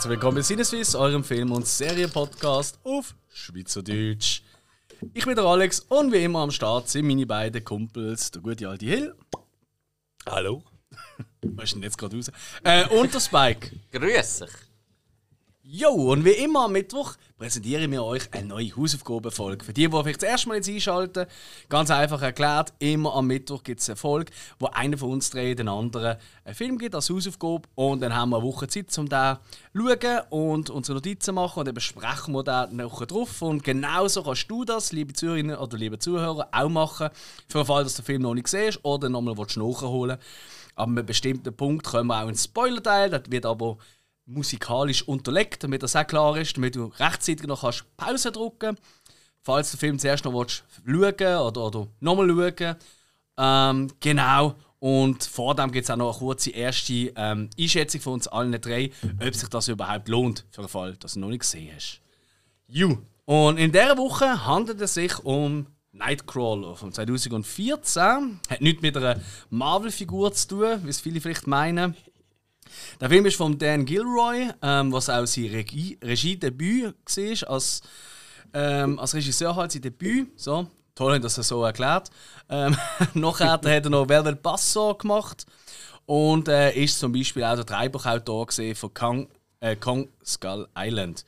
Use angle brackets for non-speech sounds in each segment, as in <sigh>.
Herzlich willkommen bei Sinneswiss, eurem Film- und Serienpodcast auf Schweizerdeutsch. Ich bin der Alex und wie immer am Start sind meine beiden Kumpels, der gute alte Hill. Hallo. <laughs> Was ist denn jetzt gerade raus? Äh, und der Spike. Grüß dich. Jo, und wie immer am Mittwoch präsentieren wir euch eine neue Hausaufgabenfolge. Für die, die vielleicht das erste Mal jetzt einschalten, ganz einfach erklärt, immer am Mittwoch gibt es eine Folge, wo einer von uns drei den anderen einen Film gibt als Hausaufgabe und dann haben wir eine Woche Zeit, um den zu schauen und unsere Notizen machen und dann besprechen wir den Woche drauf. Und genauso kannst du das, liebe Zuhörerinnen oder liebe Zuhörer, auch machen, für den Fall, dass du den Film noch nicht siehst oder nochmal nachholen willst. Ab einem bestimmten Punkt kommen wir auch ins Spoiler-Teil, das wird aber musikalisch unterlegt, damit das auch klar ist, damit du rechtzeitig noch kannst Pause drücken falls du den Film zuerst noch schauen oder, oder nochmal schauen. Ähm, genau. Und vor dem gibt es auch noch eine kurze erste ähm, Einschätzung von uns allen drei, ob sich das überhaupt lohnt, für den Fall, dass du noch nicht gesehen hast. You. Und in dieser Woche handelt es sich um Nightcrawler von 2014. Hat nichts mit einer Marvel-Figur zu tun, wie es viele vielleicht meinen. Der Film ist von Dan Gilroy, ähm, was auch sein Regie, Regiedebüt war, als, ähm, als Regisseur halt sein Debüt. So, toll, dass er so erklärt. Ähm, <laughs> nachher hat er noch Velvet Basso gemacht und äh, ist zum Beispiel auch der Drehbuchautor von Kong, äh, Kong Skull Island.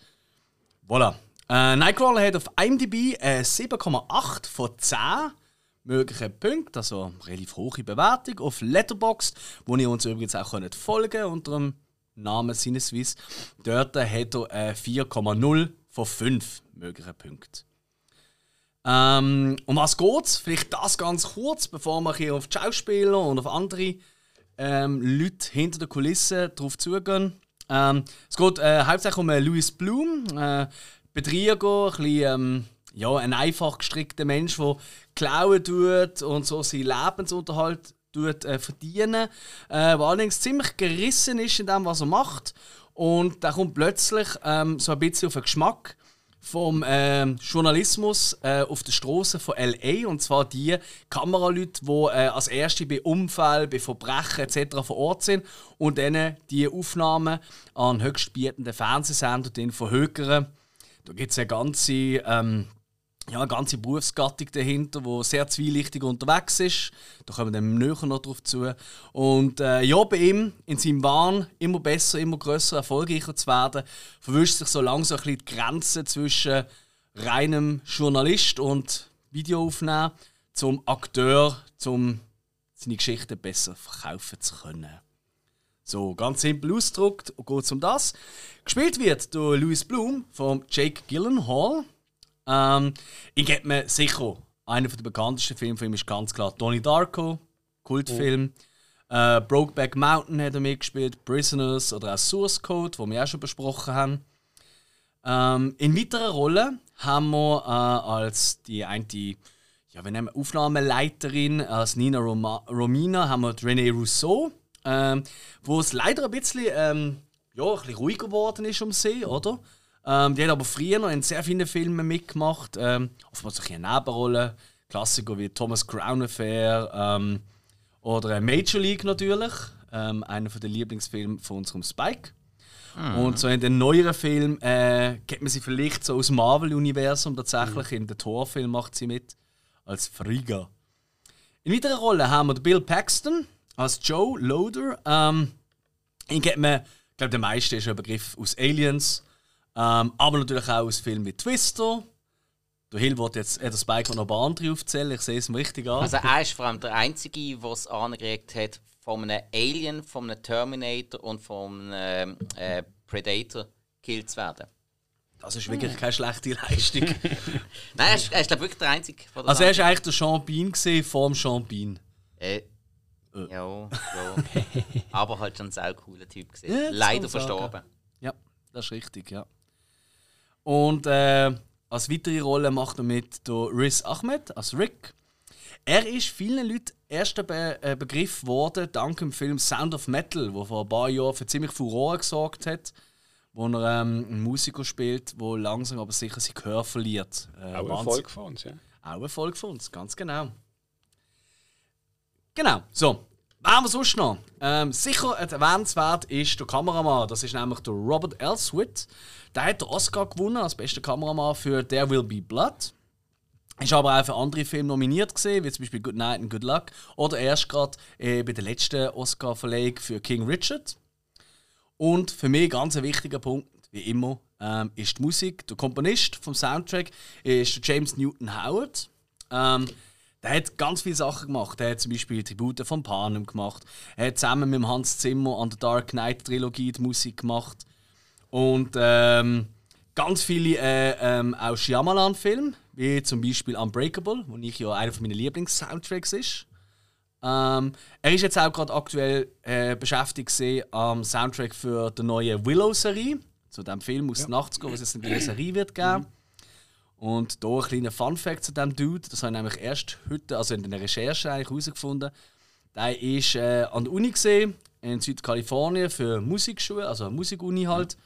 Voilà. Äh, Nightcrawler hat auf IMDb äh, 7,8 von 10 möglichen Punkten, also relativ hohe Bewertung auf Letterboxd, wo ihr uns übrigens auch könnt folgen unter dem Namen Sinneswiss. Dort hat er äh, 4,0 von 5 möglichen Punkten. Ähm, um was geht's? Vielleicht das ganz kurz, bevor wir hier auf die Schauspieler und auf andere ähm, Leute hinter der Kulisse drauf zugehen. Ähm, es geht äh, hauptsächlich um äh, Louis Bloom, äh, Betrieger, ein bisschen, ähm, ja, ein einfach gestrickter Mensch, der klauen tut und so seinen Lebensunterhalt tut, äh, verdienen, äh, der allerdings ziemlich gerissen ist in dem, was er macht. Und da kommt plötzlich ähm, so ein bisschen auf den Geschmack vom äh, Journalismus äh, auf der Straße von LA und zwar die Kameraleute, die äh, als erste bei Unfällen, bei Verbrechen etc. vor Ort sind und dann die Aufnahmen an höchstbietenden Fernsehsender verhökern. Da gibt es eine ganze ähm, ja, eine ganze Berufsgattung dahinter, die sehr zwielichtig unterwegs ist. Da kommen wir dann näher noch drauf zu. Und äh, ja, bei ihm, in seinem Wahn, immer besser, immer grösser, erfolgreicher zu werden, verwischt sich so langsam ein bisschen die Grenze zwischen reinem Journalist und Videoaufnehmen zum Akteur, um seine Geschichte besser verkaufen zu können. So, ganz simpel ausgedrückt geht es um das. Gespielt wird durch Louis Bloom von Jake Gyllenhaal. Ähm, ich gebe mir sicher, einer der bekanntesten Filme von ihm ist ganz klar Donnie Darko, Kultfilm. Oh. Äh, Brokeback Mountain hat er mitgespielt, Prisoners oder auch Source Code, wo wir auch schon besprochen haben. Ähm, in weiteren Rollen haben wir äh, als die eine, ja, wir nennen Aufnahmeleiterin, als Nina Roma Romina, haben wir René Rousseau, ähm, wo es leider ein bisschen, ähm, ja, ein bisschen ruhiger geworden ist um sie, oder? Ähm, die hat aber früher noch in sehr vielen Filmen mitgemacht. Ähm, oftmals eine Nebenrolle. Klassiker wie Thomas Crown Affair ähm, oder Major League natürlich. Ähm, einer der Lieblingsfilme von unserem Spike. Mhm. Und so in den neueren Filmen äh, kennt man sie vielleicht so aus dem Marvel-Universum tatsächlich. Mhm. In den Torfilm macht sie mit als Frigga. In weiterer Rolle haben wir Bill Paxton als Joe Loader. Ähm, ihn kennt man, ich glaube, der meiste ist ein Begriff aus Aliens. Ähm, aber natürlich auch aus Filmen wie Twister. Der Hill wird jetzt äh, der Spike noch ein paar andere aufzählen, ich sehe es ihm richtig an. Also er ist vor allem der Einzige, der es angeregt hat, von einem Alien, von einem Terminator und von einem äh, Predator gekillt zu werden. Das ist wirklich keine schlechte Leistung. <laughs> Nein, er ist, er ist glaube wirklich der Einzige. Der also er war eigentlich der Bean vor dem. Äh, äh. Ja, ja. aber halt schon ein sehr cooler Typ gesehen. Ja, Leider verstorben. Ja, das ist richtig, ja. Und äh, als weitere Rolle macht er mit der Riz Ahmed als Rick. Er ist vielen Leuten erster Be äh, Begriff geworden, dank dem Film Sound of Metal, der vor ein paar Jahren für ziemlich Furore gesorgt hat, wo er ähm, einen Musiker spielt, der langsam aber sicher sein Gehör verliert. Äh, Auch ein Erfolg von uns, ja. Auch ein Erfolg von uns, ganz genau. Genau, so. Wer wir sonst noch? Ähm, sicher erwähnenswert ist der Kameramann. Das ist nämlich der Robert Elswit. Der hat den Oscar gewonnen als bester Kameramann für There Will Be Blood. Ist aber auch für andere Filme nominiert gesehen, wie zum Beispiel Good Night and Good Luck oder erst gerade äh, bei der letzten Oscar-Verleihung für King Richard. Und für mich ganz ein wichtiger Punkt, wie immer, ähm, ist die Musik. Der Komponist vom Soundtrack ist James Newton Howard. Ähm, der hat ganz viele Sachen gemacht. Er hat zum Beispiel Tribute von Panem gemacht. Er hat zusammen mit Hans Zimmer an der Dark Knight Trilogie die Musik gemacht. Und ähm, ganz viele äh, ähm, auch Shyamalan-Filme, wie zum Beispiel Unbreakable, wo ich ja einer meiner Lieblings-Soundtracks ist. Ähm, er ist jetzt auch gerade aktuell äh, beschäftigt am Soundtrack für die neue Willow-Serie, zu dem Film aus ja. Nachts gehen, was es eine Serie wird geben. Mhm. Und hier ein kleiner Fun-Fact zu diesem Dude, das habe ich nämlich erst heute, also in der Recherche eigentlich herausgefunden. Der ist äh, an der Uni gesehen in Südkalifornien für Musikschule, also Musikuni halt.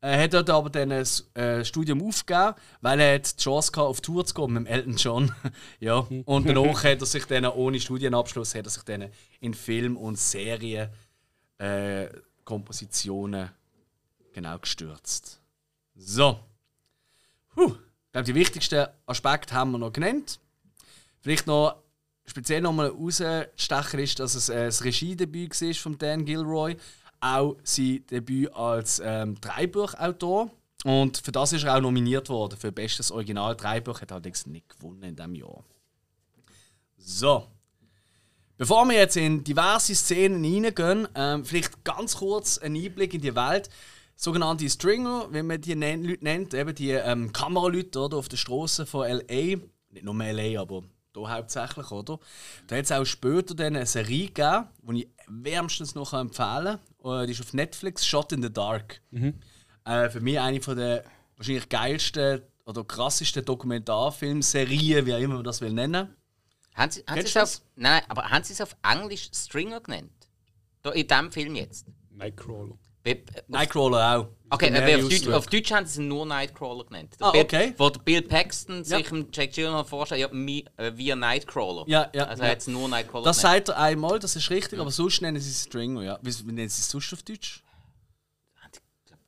Er hat dort aber dann ein äh, Studium aufgegeben, weil er die Chance hatte, auf Tour zu gehen mit Elton John. <laughs> ja. Und danach hat er sich dann ohne Studienabschluss hat er sich dann in Film- und Serienkompositionen äh, genau gestürzt. So. Puh. Glaube, die wichtigsten Aspekte haben wir noch genannt. Vielleicht noch speziell nochmal rausstechen ist, dass es äh, das Regiedebüt war von Dan Gilroy auch sein Debüt als ähm, Dreibuchautor. Und für das ist er auch nominiert worden. Für bestes Original Dreibuch hat er allerdings nicht gewonnen in diesem Jahr. So. Bevor wir jetzt in diverse Szenen hineingehen, ähm, vielleicht ganz kurz ein Einblick in die Welt. Sogenannte Stringer, wie man die Leute nennt, eben die ähm, Kameraleute oder, auf der Straße von LA. Nicht nur LA, aber hier hauptsächlich, oder? Da hat es auch später dann eine Serie gegeben, die ich wärmstens noch empfehlen kann. Äh, die ist auf Netflix, Shot in the Dark. Mhm. Äh, für mich eine von der wahrscheinlich geilsten oder krassesten Dokumentarfilmserien, wie auch immer man das will nennen. Haben Sie, haben Sie auf, nein, aber haben Sie es auf Englisch Stringer genannt? Da, in diesem Film jetzt? Nightcrawler. Nightcrawler auch. Okay, auf Deutsch, auf, Deutsch, haben sie nur Nightcrawler genannt. Ah, okay. Wo der Bill Paxton sich ja. Jack Gyllenhaal vorstellt, ja, äh, wie ein Nightcrawler. Ja, ja. Also ja. hat nur Nightcrawler Das genannt. sagt er einmal, das ist richtig, ja. aber sonst nennen sie Stringer, ja. Wie, wie nennen sie es sonst auf Deutsch?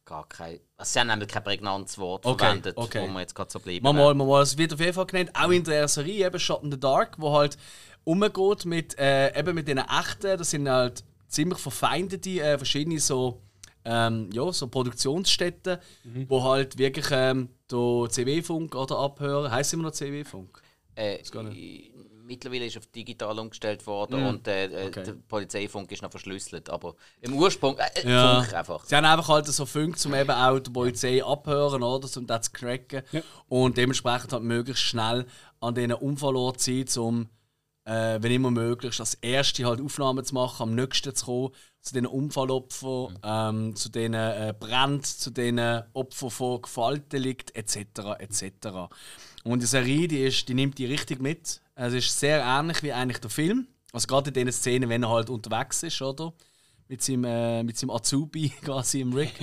Gar kein. Also sie haben nämlich kein prägnantes Wort okay, verwendet, okay. wo wir jetzt gerade so bleiben. Mal, mal, mal, es wird auf jeden Fall genannt, auch in der Serie, eben Shot in the Dark, wo halt umgeht mit, äh, eben mit den echten, das sind halt ziemlich verfeindete, äh, verschiedene so ähm, ja, so Produktionsstätten, mhm. wo halt wirklich ähm, der CW-Funk oder abhören. Heißt immer noch CW-Funk? Äh, mittlerweile ist auf digital umgestellt worden mhm. und äh, äh, okay. der Polizeifunk ist noch verschlüsselt. Aber im Ursprung äh, ja. Funk einfach. Sie haben einfach halt so Funk, um eben auch die Polizei abhören oder um das zu cracken. Ja. Und dementsprechend halt möglichst schnell an diesen Unfallort sein, um äh, wenn immer möglich, das erste halt Aufnahmen zu machen, am nächsten zu kommen zu den Unfallopfern, mhm. ähm, zu den äh, Bränden, zu den Opfern von Gewaltdelikt etc. etc. Und die Serie, die, ist, die nimmt die richtig mit. Es ist sehr ähnlich wie eigentlich der Film. Also gerade in den Szenen, wenn er halt unterwegs ist, oder? Mit seinem, äh, mit seinem Azubi <laughs> quasi im Rig. <laughs>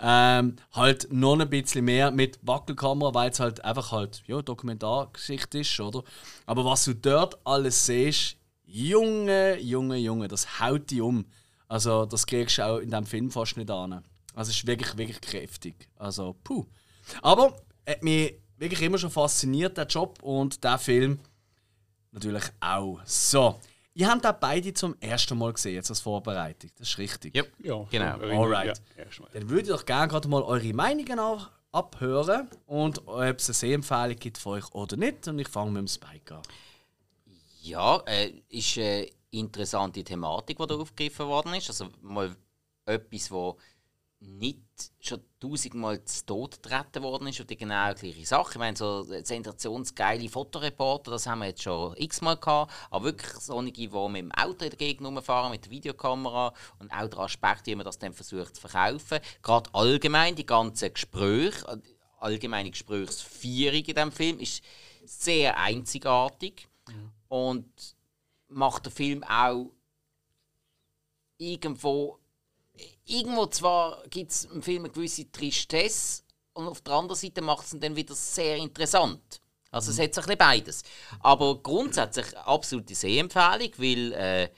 Ja. Ähm, halt noch ein bisschen mehr mit Wackelkamera, weil es halt einfach halt ja, Dokumentargeschichte ist, oder? Aber was du dort alles siehst, Junge, Junge, Junge, das haut dich um. Also das kriegst du auch in diesem Film fast nicht an. Also es ist wirklich, wirklich kräftig. Also, puh. Aber hat mich wirklich immer schon fasziniert, der Job und der Film natürlich auch. So. Ihr habt da beide zum ersten Mal gesehen, jetzt als Vorbereitung. Das ist richtig. Yep. Ja, genau. Alright. Ja, Dann würde ich doch gerne gerade mal eure Meinungen auch abhören und ob es eine Sehempfehlung gibt für euch oder nicht. Und ich fange mit dem Spike an. Ja, äh, ist äh, interessante Thematik, die da aufgegriffen worden ist. Also mal etwas, wo nicht schon tausendmal zu Tod getreten worden ist und die genau gleiche Sache. Ich meine, so sensationsgeile Fotoreporter, das haben wir jetzt schon x-mal gehabt, aber wirklich solche, die mit dem Auto in der Gegend rumfahren, mit der Videokamera und auch der Aspekt, wie man das dann versucht zu verkaufen. Gerade allgemein, die ganzen Gespräche, allgemeine Gesprächsführung in diesem Film ist sehr einzigartig mhm. und macht der Film auch irgendwo. Irgendwo zwar gibt es im Film eine gewisse Tristesse und auf der anderen Seite macht es dann wieder sehr interessant. Also es mhm. hat so ein bisschen beides. Aber grundsätzlich absolute Sehempfehlung, weil äh,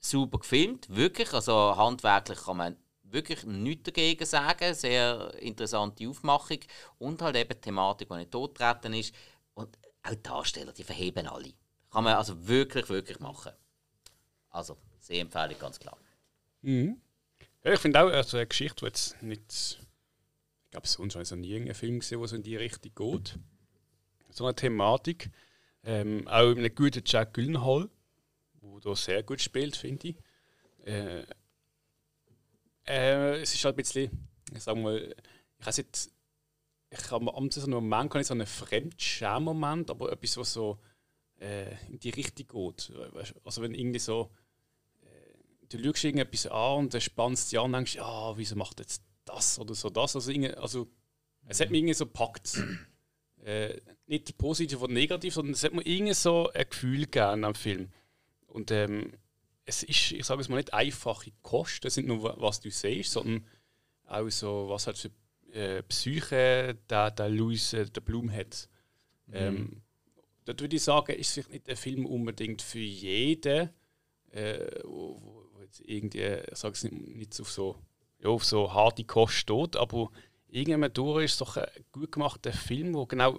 super gefilmt, wirklich. Also handwerklich kann man wirklich nichts dagegen sagen. Sehr interessante Aufmachung. Und halt eben die Thematik, die nicht tottreten ist. Und auch die Darsteller, die verheben alle. Kann man also wirklich, wirklich machen. Also, sehr Empfehlung, ganz klar. Mhm. Ja, ich finde auch also eine Geschichte, die jetzt nicht. Ich glaube, sonst habe noch nie einen Film gesehen, der so in die Richtung geht. So eine Thematik. Ähm, auch mit einem guten Jack Gyllenhaal, der da sehr gut spielt, finde ich. Äh, äh, es ist halt ein bisschen, ich sag mal, ich weiß nicht, ich habe am so einen Moment, kann ich so einen Fremdscham-Moment, aber etwas, was so äh, in die Richtung geht. Also wenn irgendwie so, du schaust irgendetwas an und dann spannst dich an und denkst, ja, wieso macht jetzt das oder so das? Also, also es hat mich irgendwie so gepackt. <clears throat> Äh, nicht positiv oder negativ, sondern es hat mir irgendwie so ein Gefühl gegeben am Film. Und ähm, es ist, ich sage es mal, nicht einfache Kosten, das sind nur was du siehst, sondern auch so, was halt für äh, Psyche der, der Louis äh, der Blum hat. Mhm. Ähm, dort würde ich sagen, ist vielleicht nicht ein Film unbedingt für jeden, äh, wo jetzt irgendwie, ich sage es nicht, nicht auf so, ja, auf so harte Kost steht, aber irgendwann durch ist doch ein gut gemachter Film, wo genau,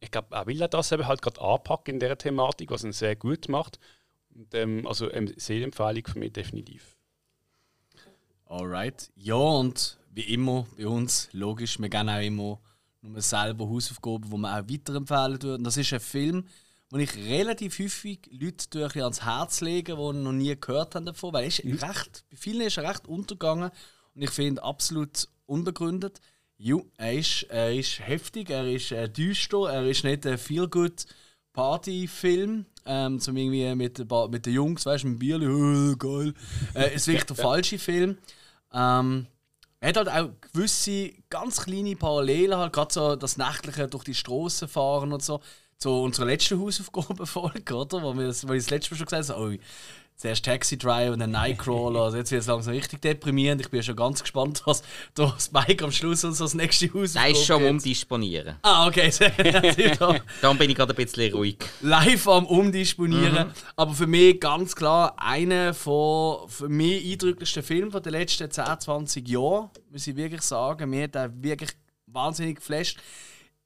ich glaube, er will das eben halt gerade anpacken in der Thematik, was er sehr gut macht. Und, ähm, also eine Sehempfehlung für mich definitiv. Alright. Ja, und wie immer bei uns, logisch, wir gehen auch immer nur selber Hausaufgaben, die wir auch weiterempfehlen würden. Das ist ein Film, den ich relativ häufig Leute ans Herz lege, die noch nie gehört haben davon, weil er ist mhm. recht, bei vielen ist er recht untergegangen und ich finde absolut unbegründet. Jo, er ist, er ist heftig, er ist äh, düster, er ist nicht ein feel-good Partyfilm, ähm, zum irgendwie mit, mit den Jungs, weißt du, mit Bierli, oh, <laughs> geil. Äh, ist wirklich der <laughs> falsche Film. Ähm, er hat halt auch gewisse ganz kleine Parallelen, halt gerade so das nächtliche durch die Straßen fahren und so, zu unserer letzten Hausaufgabenfolge, <laughs> oder? Wo wir das, wo ich das letzte Mal schon gesagt habe, oh, zuerst Taxi Drive und dann Nightcrawler. Also jetzt wird es langsam richtig deprimierend. Ich bin schon ganz gespannt, <laughs> was das Mike am Schluss uns das nächste Haus Nein, ist schon am Umdisponieren. Ah, okay. <laughs> Dann bin ich gerade ein bisschen ruhig. Live am Umdisponieren. Mhm. Aber für mich ganz klar einer von für mich eindrücklichsten Filmen der letzten 10, 20 Jahre. Muss ich wirklich sagen. Mir hat er wirklich wahnsinnig geflasht.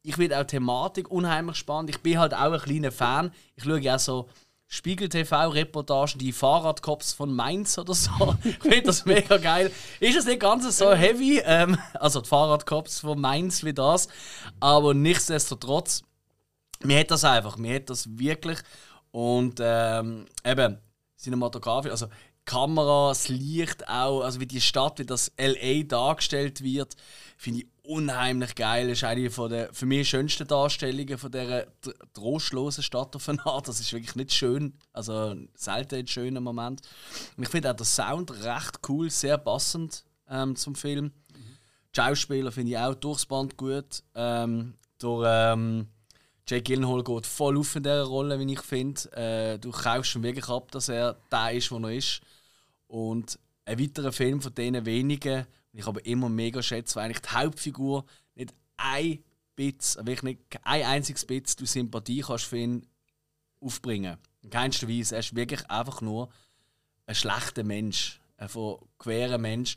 Ich finde auch Thematik unheimlich spannend. Ich bin halt auch ein kleiner Fan. Ich schaue ja so Spiegel TV-Reportagen, die Fahrradcops von Mainz oder so. <laughs> ich finde das mega geil. Ist es nicht ganz so heavy, ähm, also die Fahrradcops von Mainz wie das, aber nichtsdestotrotz, mir hat das einfach, mir hat das wirklich und ähm, eben Cinematografie, also Kamera, das Licht auch, also wie die Stadt, wie das LA dargestellt wird, finde ich unheimlich geil. Das ist eine von der für mich schönsten Darstellungen von dieser trostlosen Stadt auf eine Art. Das ist wirklich nicht schön, also selten ein schöner Moment. Und ich finde auch der Sound recht cool, sehr passend ähm, zum Film. Mhm. Die Schauspieler finde ich auch durchs Band gut. Ähm, durch, ähm, Jake Gyllenhaal geht voll auf in dieser Rolle, wie ich finde. Äh, du kaufst schon wirklich ab, dass er der ist, wo er ist. Und ein weiterer Film von denen wenigen, und ich aber immer mega schätze, weil eigentlich die Hauptfigur nicht ein Bit, wirklich nicht ein einziges Bit du Sympathie kannst für ihn aufbringen. In keinster Weise. Er ist wirklich einfach nur ein schlechter Mensch, ein von querer Mensch.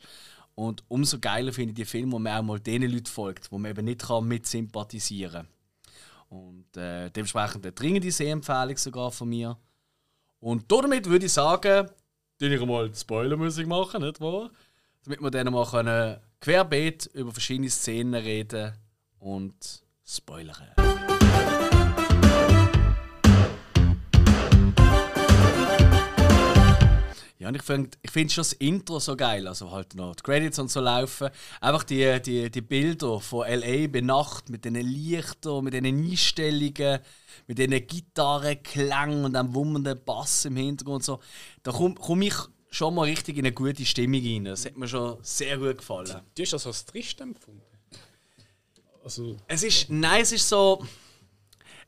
Und umso geiler finde ich die Filme, wo man auch mal den Leuten folgt, wo man eben nicht kann mit sympathisieren kann. Und äh, dementsprechend eine dringende Sehempfehlung sogar von mir. Und damit würde ich sagen, ich mal Spoilermusik machen, nicht wahr? Damit wir dann mal können querbeet über verschiedene Szenen reden und spoilern. Ja, und ich finde ich find schon das Intro so geil, also halt noch die Credits und so laufen. Einfach die, die, die Bilder von L.A. bei Nacht mit diesen Lichtern, mit diesen Einstellungen, mit diesen Gitarrenklängen und dem wummernden Bass im Hintergrund und so. Da komme komm ich schon mal richtig in eine gute Stimmung rein. Das hat mir schon sehr gut gefallen. Du hast das als trist empfunden? Also es ist, nein, es ist so,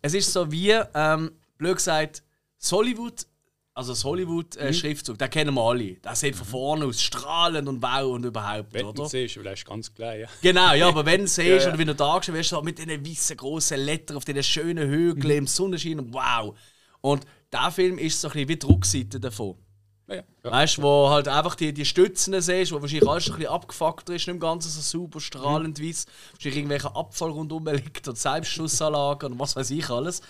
es ist so wie, ähm, blöd gesagt, Hollywood, also das Hollywood-Schriftzug, mhm. den kennen wir alle. Das sieht von vorne aus strahlend und wow und überhaupt, wenn oder? Wenn du siehst, vielleicht ganz klar, ja. Genau, ja, aber wenn du <laughs> siehst ja, ja. oder wenn du da wirst, so mit diesen weißen großen Lettern auf diesen schönen Hügeln mhm. im Sonnenschein, wow. Und der Film ist so ein bisschen wie die Rückseite davon. Ja. Weißt du, wo halt einfach die, die Stützen siehst, wo wahrscheinlich alles ein bisschen abgefuckt ist, nicht im Ganzen so super strahlend weiß. Wahrscheinlich irgendwelcher Abfall rundum liegt und Selbstschussanlagen und was weiß ich alles.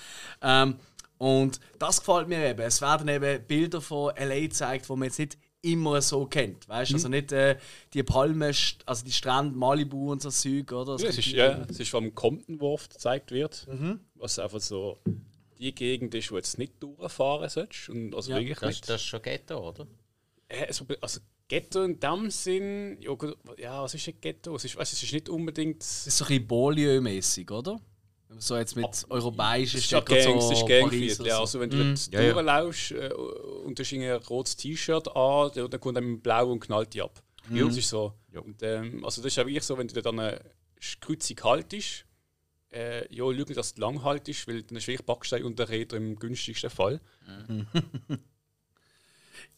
Ähm, und das gefällt mir eben. Es werden eben Bilder von LA gezeigt, die man jetzt nicht immer so kennt. Weißt du, also nicht äh, die Palmen, also die Strände, Malibu und so Zeug, oder? Ja, es ist, ja, es ist vom Compton, wo oft gezeigt wird, was einfach so die Gegend ist, wo du jetzt nicht durchfahren sollst. Und also Ja, wirklich Das, nicht. das ist schon Ghetto, oder? Also, also Ghetto in dem Sinn, ja, ja was ist ein Ghetto? Es ist, weißt, es ist nicht unbedingt. Das ist so ein bisschen Beaulieu-mäßig, oder? So jetzt mit europäischen Es ist ja Städten, Gang, es ist Gangviertel. Paris Ja, also wenn du Mhm. jetzt Ja, ja. durchlaufst äh, und du hast ein rotes T-Shirt an, dann dann kommt mit blau und knallt dich ab. Mhm. Das ist so. Und, ähm, also das ist auch wirklich so, wenn du dann eine Kreuzung haltest, äh, ja, schau nicht, dass du lang haltest, weil dann ist wirklich Backstein und der Räder im günstigsten Fall. <laughs>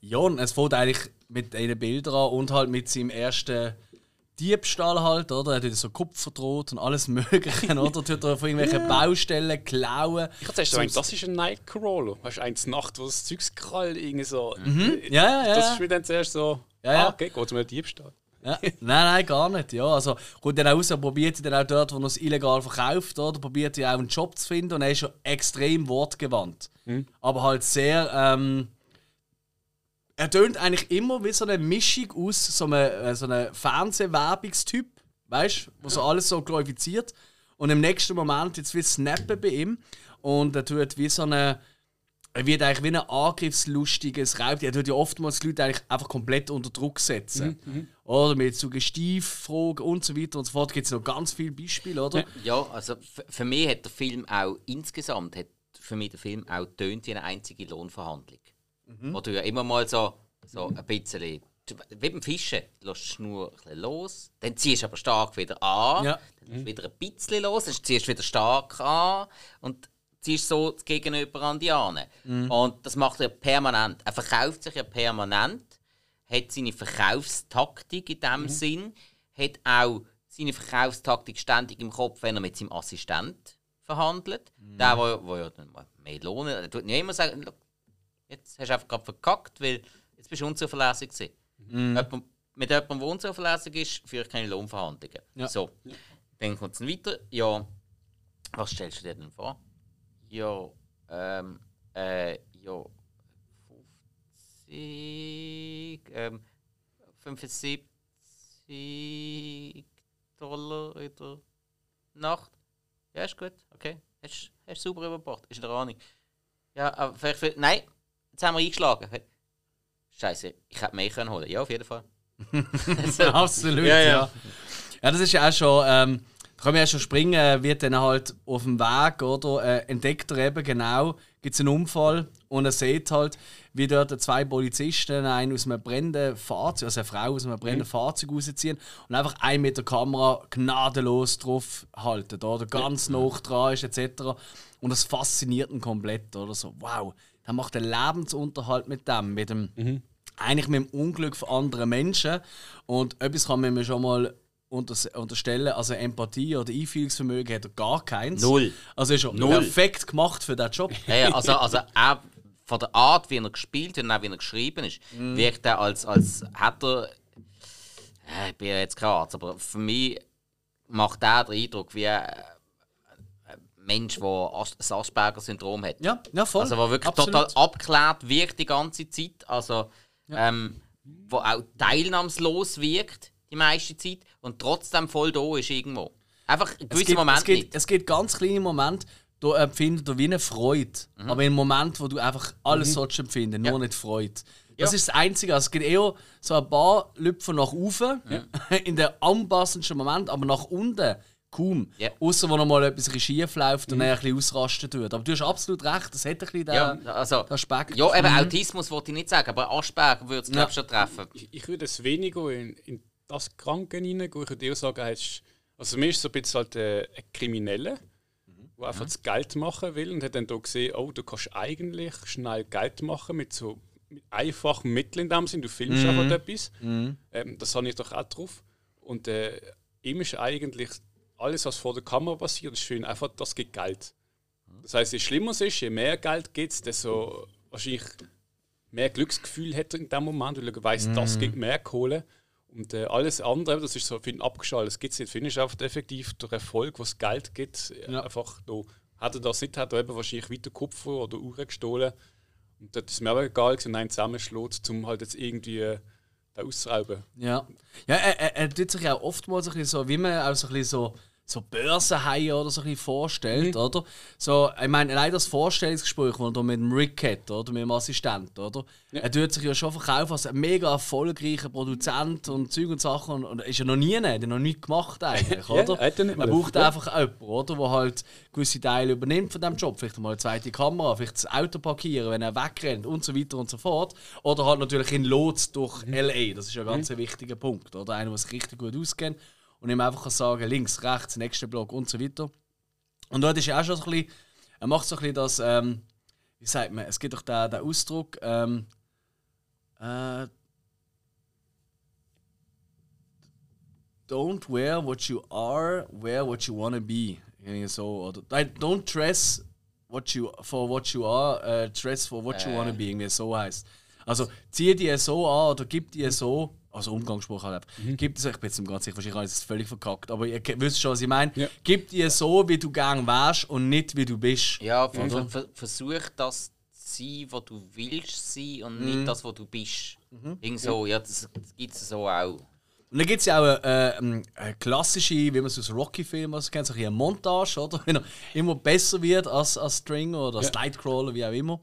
Ja, und es fängt eigentlich mit diesen Bildern an und halt mit seinem ersten Diebstahl halt, oder? Er tut so Kupfer droht und alles Mögliche, <laughs> oder? Tut er von irgendwelchen Baustellen klauen. Ich hatte zuerst das ist ein Nightcrawler. Weißt du, eins Nacht, wo das Zeug krallt, irgendwie so. Ja, ja, ja. Das ist mir dann zuerst so, Ja, ja. ah, okay, geht um einen Diebstahl. Ja. <laughs> Nein, nein, gar nicht. Ja, also kommt dann raus, probiert sie dann auch dort, wo er es illegal verkauft, oder? Probiert sie auch einen Job zu finden und er ist schon extrem wortgewandt. Aber halt sehr. Ähm, er tönt eigentlich immer wie so eine Mischung aus so einem, äh, so einem Fernsehwerbungstyp, weißt du, wo so alles so glorifiziert. Und im nächsten Moment jetzt wie snappen bei ihm und er tut wie so eine. Er wird eigentlich wie ein angriffslustiges Raubtier. Er tut ja oftmals die Leute eigentlich einfach komplett unter Druck setzen. Oder mit Suggestivfragen und so weiter und so fort. Gibt es noch ganz viele Beispiele, oder? Ja, also für mich hat der Film auch insgesamt hat für mich der Film auch tönt wie eine einzige Lohnverhandlung. Wo du ja immer mal so, so ein bisschen wie beim Fischen, du lässt die Schnur ein bisschen los, dann ziehst du aber stark wieder an, Ja. dann lässt du wieder ein bisschen los, dann ziehst du wieder stark an und ziehst so das Gegenüber an die Ane. Und das macht er permanent. Er verkauft sich ja permanent, hat seine Verkaufstaktik in dem Sinn, hat auch seine Verkaufstaktik ständig im Kopf, wenn er mit seinem Assistent verhandelt. Der, wo, wo ja dann mal mehr Lohn, er tut nicht immer sagen, «Schau, jetzt hast du einfach gerade verkackt, weil jetzt bist du unzuverlässig gewesen. Jemand, mit jemandem, der unzuverlässig ist, führe ich keine Lohnverhandlungen. Ja. So, dann kommt es weiter. Ja, was stellst du dir denn vor? Ja, ähm, äh, ja, 50, ähm, 75 Dollar in der Nacht. Ja, ist gut, okay. Hast du sauber überbracht, ist in der Ahnung. Ja, aber vielleicht, vielleicht nein, jetzt haben wir eingeschlagen. Scheiße, ich hätte mehr können holen. Ja, auf jeden Fall. <laughs> <laughs> Absolut, Ja, ja, ja. ja. das ist ja auch schon, ähm, kann man ja schon springen, wird dann halt auf dem Weg, oder? Äh, entdeckt er eben genau, gibt es einen Unfall und er sieht halt, wie dort zwei Polizisten einen aus einem brennenden Fahrzeug, also eine Frau aus einem brennenden Fahrzeug rausziehen und einfach einen mit der Kamera gnadenlos drauf halten, oder? Ganz nah dran ist, etc. Und das fasziniert ihn komplett, oder? So, wow, der macht einen Lebensunterhalt mit dem, mit dem eigentlich mit dem Unglück von anderen Menschen. Und etwas kann man mir schon mal unterstellen, also Empathie oder Einfühlungsvermögen hat er gar keins. Null. Also ist er Null. perfekt gemacht für diesen Job. Ja, <laughs> ja, also, also auch von der Art, wie er gespielt und auch wie er geschrieben ist, wirkt er als, als hat er. Ich bin ja jetzt kein Arzt, aber für mich macht er den Eindruck wie ein, Mensch, der As das Asperger-Syndrom hat. Ja, ja voll. Also, der wirklich Absolut. total abgeklärt wirkt die ganze Zeit. Also, ähm, wo auch teilnahmslos wirkt die meiste Zeit und trotzdem voll da ist irgendwo. Einfach ein gewisser Moment es, gibt, es gibt ganz kleine Momente, da empfindet du wie eine Freude. Aber im Moment, wo du einfach alles sollst empfinden, nur Ja. nicht Freude. Das Ja. ist das Einzige. Also es gibt eher so ein paar Lüpfer nach oben, <laughs> in den anpassendsten Moment, aber nach unten kaum. Ja. Außer wo noch mal etwas schief läuft und er ein bisschen ausrasten tut. Aber du hast absolut recht, das hat ein bisschen den, Ja, also, den Aspekt. ja, eben Autismus wollte ich nicht sagen, aber Asperger würde es, glaube ich, schon treffen. Ich, ich würde es weniger in, in das Kranken hineingehen. Ich würde sagen, er ist, also mir ist so ein bisschen halt äh, ein Krimineller, der einfach das Geld machen will und hat dann da gesehen, oh, du kannst eigentlich schnell Geld machen mit so mit einfachen Mitteln in dem Sinn. Du filmst einfach etwas. Ähm, das habe ich doch auch drauf. Und äh, ihm ist eigentlich alles, was vor der Kamera passiert, ist schön einfach, das gibt Geld. Das heißt, je schlimmer es ist, je mehr Geld gibt es, desto wahrscheinlich mehr Glücksgefühl hat in dem Moment, weil er weiß, das Mhm. gibt mehr Kohle. Und äh, alles andere, das ist so für ihn abgeschaltet. Das gibt es nicht. Ihn ist einfach effektiv durch Erfolg, was Geld gibt, äh, Ja. einfach da. Hat er das nicht, hat er eben wahrscheinlich weiter Kupfer oder Uhren gestohlen. Und das ist mir aber egal, gewesen, einen zusammenschlägt, um halt jetzt irgendwie äh, da auszurauben. Ja. Ja, er, er, er tut sich auch oftmals ein bisschen so, wie man auch so ein bisschen so, so Börsenhaie oder so ein bisschen vorstellt, oder? So, ich meine, allein das Vorstellungsgespräch, das er mit dem Rick hat, oder? Mit dem Assistenten, oder? Er tut sich ja schon verkaufen als ein mega erfolgreicher Produzent und Zeug und Sachen und, ist ja noch nie, der hat ja noch nichts gemacht eigentlich, <laughs> Ja, oder? hat er er braucht Ja. einfach jemanden, oder? Der halt gewisse Teile übernimmt von dem Job. Vielleicht mal eine zweite Kamera, vielleicht das Auto parkieren, wenn er wegrennt und so weiter und so fort. Oder halt natürlich in Lots durch L.A. Das ist ja ein ganz wichtiger Punkt, oder? Einer, der sich richtig gut auskennt und ihm einfach sagen links, rechts, nächster Block und so weiter. Und dort ist ja auch schon so ein bisschen, er macht so ein bisschen das, ähm, wie sagt man, es gibt doch den, den Ausdruck, ähm, äh, Don't wear what you are, wear what you wanna be. Irgendwie so. Oder don't dress what you, for what you are, äh, dress for what you wanna be. Irgendwie so heißt. Also zieh dir so an oder gib dir so, also Umgangsspruch halt. Mhm. Gib dir so, ich bin jetzt im ganz sicher, wahrscheinlich habe ich es völlig verkackt, aber ihr wisst schon, was ich meine. Ja. Gib dir so, wie du gern wärst und nicht wie du bist. Ja, ver ver ver versuch das zu sein, was du willst sein und Mhm. nicht das, was du bist. Irgend so, ja, das, das gibt es so auch. Und dann gibt es ja auch eine, äh, ähm, eine klassische, wie man es aus Rocky-Filmen also kennt, so ein eine Montage, oder? <laughs> Wenn er immer besser wird als, als Stringer oder als Ja. Lightcrawler, wie auch immer,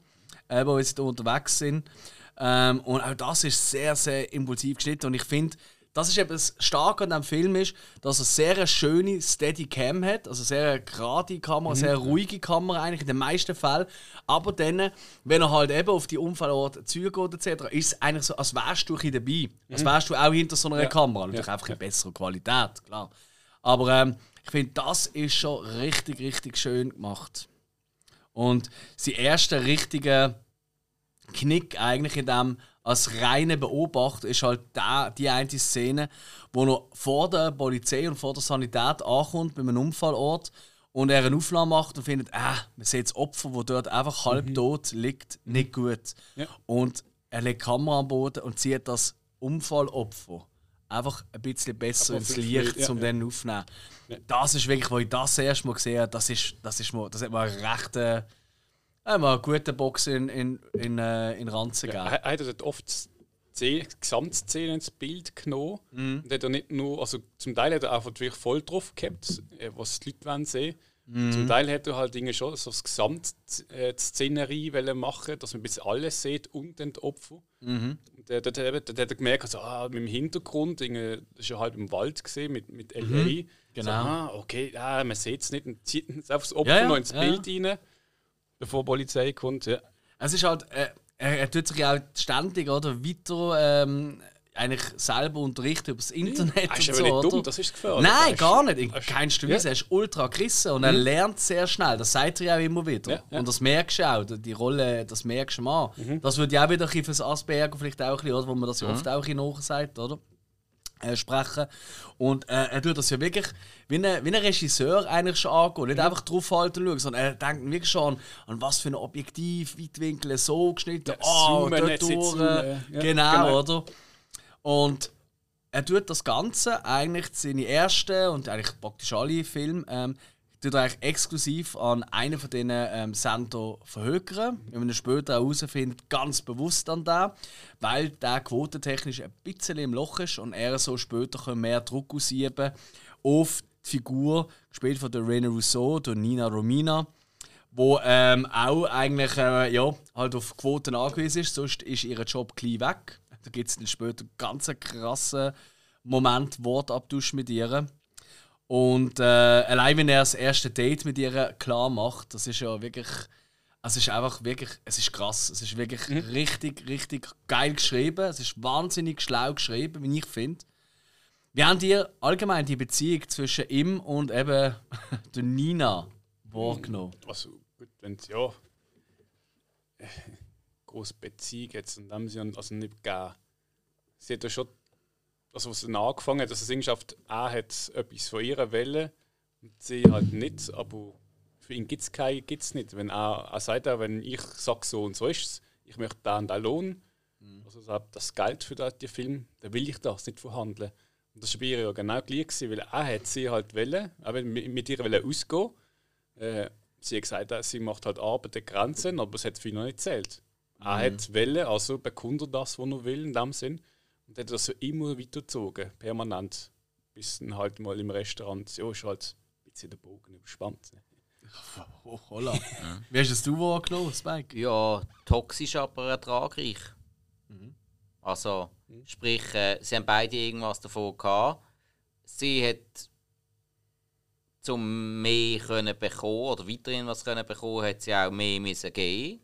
äh, wo sie da unterwegs sind. Ähm, und auch das ist sehr, sehr impulsiv geschnitten. Und ich finde, das ist eben das Starke an diesem Film, ist, dass er sehr eine schöne Steady Cam hat, also sehr eine gerade Kamera, sehr ruhige Kamera eigentlich in den meisten Fällen. Aber dann, wenn er halt eben auf die Unfallorte zugeht etc., ist es eigentlich so, als wärst du ein dabei. Als wärst du auch hinter so einer Ja. Kamera. Natürlich Ja. einfach in besserer Qualität, klar. Aber ähm, ich finde, das ist schon richtig, richtig schön gemacht. Und die erste richtige Knick eigentlich in dem als reine Beobachter ist halt da, die eine Szene, wo er vor der Polizei und vor der Sanität ankommt bei einem Unfallort und er eine Aufnahme macht und findet, ah, man sieht das Opfer, wo dort einfach halb tot liegt, nicht gut. Ja. Und er legt die Kamera am Boden und zieht das Unfallopfer einfach ein bisschen besser ins Licht, ja, um ja. dann aufzunehmen. Das ist wirklich, wo ich das erst mal gesehen habe, das, ist, das, ist mal, das hat mir einen rechten, äh, mal einen guten Box in, in, in, äh, in Ranzen gegeben. Er, er hat dort oft die Gesamtszene ins Bild genommen. Mhm. Und hat er nicht nur, also zum Teil hat er auch wirklich voll drauf gehabt, äh, was die Leute wollen sehen. Mhm. Zum Teil hat er halt Dinge schon so das Gesamtszenerie wollen machen, dass man bis alles sieht und dann die Opfer. Mhm. Und äh, dort, eben, dort hat er gemerkt, also, ah, mit dem Hintergrund, Dinge, das ist ja halb im Wald gesehen mit, mit LA. Genau. So, ah, okay, ah, man sieht es nicht und zieht <laughs> einfach das Opfer Ja, ja, noch ins ja, Bild rein, bevor die Polizei kommt. Ja. Es ist halt, äh, er, er tut sich ja auch ständig oder, weiter ähm, eigentlich selber unterrichten über das Internet Das ist und aber so. nicht dumm, das ist gefährlich. Nein, ist- gar nicht. In keinster ja. Weise. Er ist ultra gerissen und er lernt sehr schnell. Das sagt er ja auch immer wieder. Ja, ja. Und das merkst du auch. Die Rolle, das merkst du mal. Mhm. Das würde ja auch wieder ein bisschen fürs Asperger vielleicht auch ein bisschen, oder? wo man das ja oft auch ein bisschen nachsagt, oder? Äh, sprechen. Und äh, er tut das ja wirklich wie ein, wie ein Regisseur eigentlich schon angehen. Nicht einfach draufhalten und schauen, sondern er denkt wirklich schon an, an was für ein Objektiv, Weitwinkel, so geschnitten, Ja, zoomen, dort durch. ja, genau, genau. oder? Und er tut das Ganze eigentlich seine ersten und eigentlich praktisch alle Filme ähm, tut eigentlich exklusiv an einen von diesen ähm, Sender verhökern. Wenn man ihn später herausfindet, ganz bewusst an den, weil der quotentechnisch ein bisschen im Loch ist und er so später mehr Druck ausüben auf die Figur, gespielt von der Rene Rousseau, der Nina Romina, wo ähm, auch eigentlich äh, ja, halt auf Quoten angewiesen ist, sonst ist ihr Job gleich weg. Da gibt es dann später ganz einen krassen Moment, Wortabtausch mit ihr. Und äh, allein wenn er das erste Date mit ihr klar macht, das ist ja wirklich. Es ist einfach wirklich, es ist krass. Es ist wirklich richtig, richtig geil geschrieben. Es ist wahnsinnig schlau geschrieben, wie ich finde. Wie haben dir allgemein die Beziehung zwischen ihm und eben <laughs> der Nina wahrgenommen? Also gut, wenn es ja äh, große Beziehung jetzt und haben sie also nicht gegeben. Sie hat ja schon, also was angefangen hat, dass sie Singenschaft er hat etwas von ihrer Welle und sie halt nicht, aber für ihn gibt es gibt's nicht. Wenn er, er sagt auch, wenn ich sage so und so ist es, ich möchte da und da Lohn, also das Geld für den Film, dann will ich das nicht verhandeln. Und das war bei ihr ja genau gleich, gewesen, weil er hat sie halt wollen, aber mit ihr wollen ausgehen. Äh, sie hat gesagt, sie macht halt Arbeit an Grenzen, aber es hat viel noch nicht zählt. Mhm. Er hat wollen, also bekundet das, was er will, in dem Sinn. Und hat das so immer weitergezogen, permanent. Bis dann halt mal im Restaurant, ja, ist halt ein bisschen der Bogen überspannt. Ne? Oh, holla. Ja. Wie hast du wahrgenommen, Spike? Ja, toxisch, aber ertragreich. Mhm. Also, mhm. sprich, äh, sie haben beide irgendwas davon gehabt. Sie hat zum mehr können bekommen oder weiterhin was können bekommen, hat sie auch mehr müssen geben.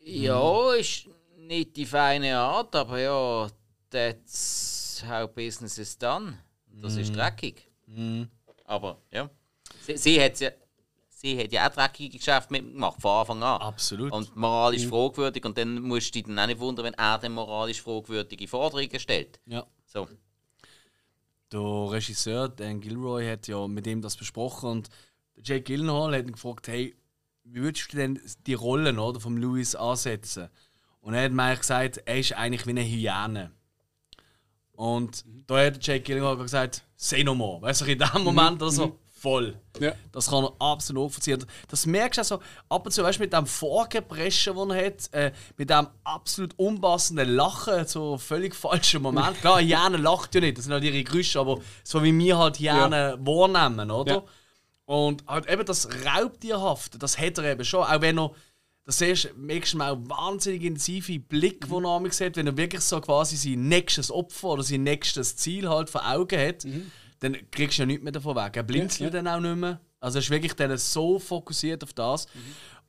Ja, mhm. ist nicht die feine Art, aber ja, that's how business is done. Das ist mhm. dreckig. Mm. Aber ja, sie, sie hat ja sie hat ja auch dreckige Geschäfte mitgemacht, von Anfang an. Absolut. Und moralisch mhm. fragwürdig. Und dann musst du dich dann auch nicht wundern, wenn er dann moralisch fragwürdige Forderungen stellt. Ja. So. Der Regisseur, Dan Gilroy, hat ja mit ihm das besprochen und Jake Gyllenhaal hat ihn gefragt, hey, wie würdest du denn die Rollen oder, vom Louis ansetzen? Und er hat mir gesagt, er ist eigentlich wie eine Hyäne. Und mhm. da hat Jake Gyllenhaal gesagt, say no more. Weißt du, in dem Moment, also, mhm voll. Ja. Das kann er absolut nachvollziehen. Das merkst du also ab und zu, weißt, mit dem Vorgebrechen, das er hat, äh, mit dem absolut unpassenden Lachen, so völlig falschen Moment. <laughs> Klar, Jana lacht ja nicht, das sind halt ihre Geräusche, aber so wie wir halt Jana ja. wahrnehmen, oder? Ja. Und halt eben das Raubtierhafte, das hat er eben schon, auch wenn er das siehst, merkst du mal wahnsinnig intensive Blick, den er sieht, wenn er wirklich so quasi sein nächstes Opfer oder sein nächstes Ziel halt vor Augen hat. Mhm dann kriegst du ja nichts mehr davon weg. Er blinzelt ja, ja. dann auch nicht mehr. Also er ist wirklich dann so fokussiert auf das. Mhm.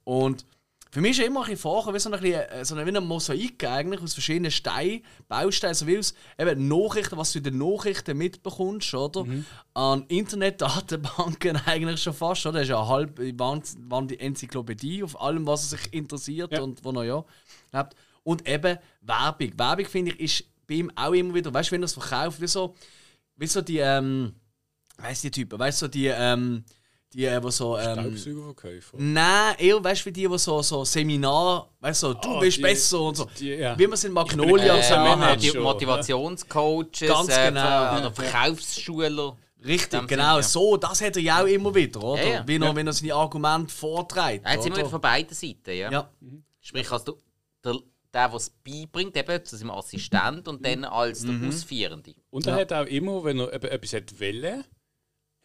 Und für mich ist er immer ein bisschen vorher wie so ein, bisschen, äh, so ein, wie ein Mosaik eigentlich aus verschiedenen Steinen, Bausteinen, so wie aus eben Nachrichten, was du in den Nachrichten mitbekommst, oder? Mhm. An Internetdatenbanken <laughs> eigentlich schon fast, oder? Das ist ja halbe Wand Enzyklopädie auf allem, was er sich interessiert ja. und wo er ja lebt. Und eben Werbung. Werbung, finde ich, ist bei ihm auch immer wieder, weißt du, wenn er es verkauft, wie so wie so die, ähm, weißt du, die Typen, weißt du, die, ähm, die, äh, die so. Ähm, Staubsaugerverkäufer? Nein, eher, weißt du, wie die, die so, so Seminar, weißt du, du oh, bist die, besser und so. Die, ja. Wie man es in Magnolia äh, so äh, Die Motivationscoaches, Ganz äh, genau. Äh, oder Verkaufsschüler. Richtig, genau, ja. so, das hat er ja auch immer wieder, oder? Ja, ja. Wie er, wenn er seine Argumente vorträgt. Er hat immer wieder von beiden Seiten, ja. ja. Mhm. Sprich, als du, der, der, der es beibringt, eben zu seinem Assistent und dann als der mhm. Ausführende. Und er ja. hat auch immer, wenn er etwas wollte,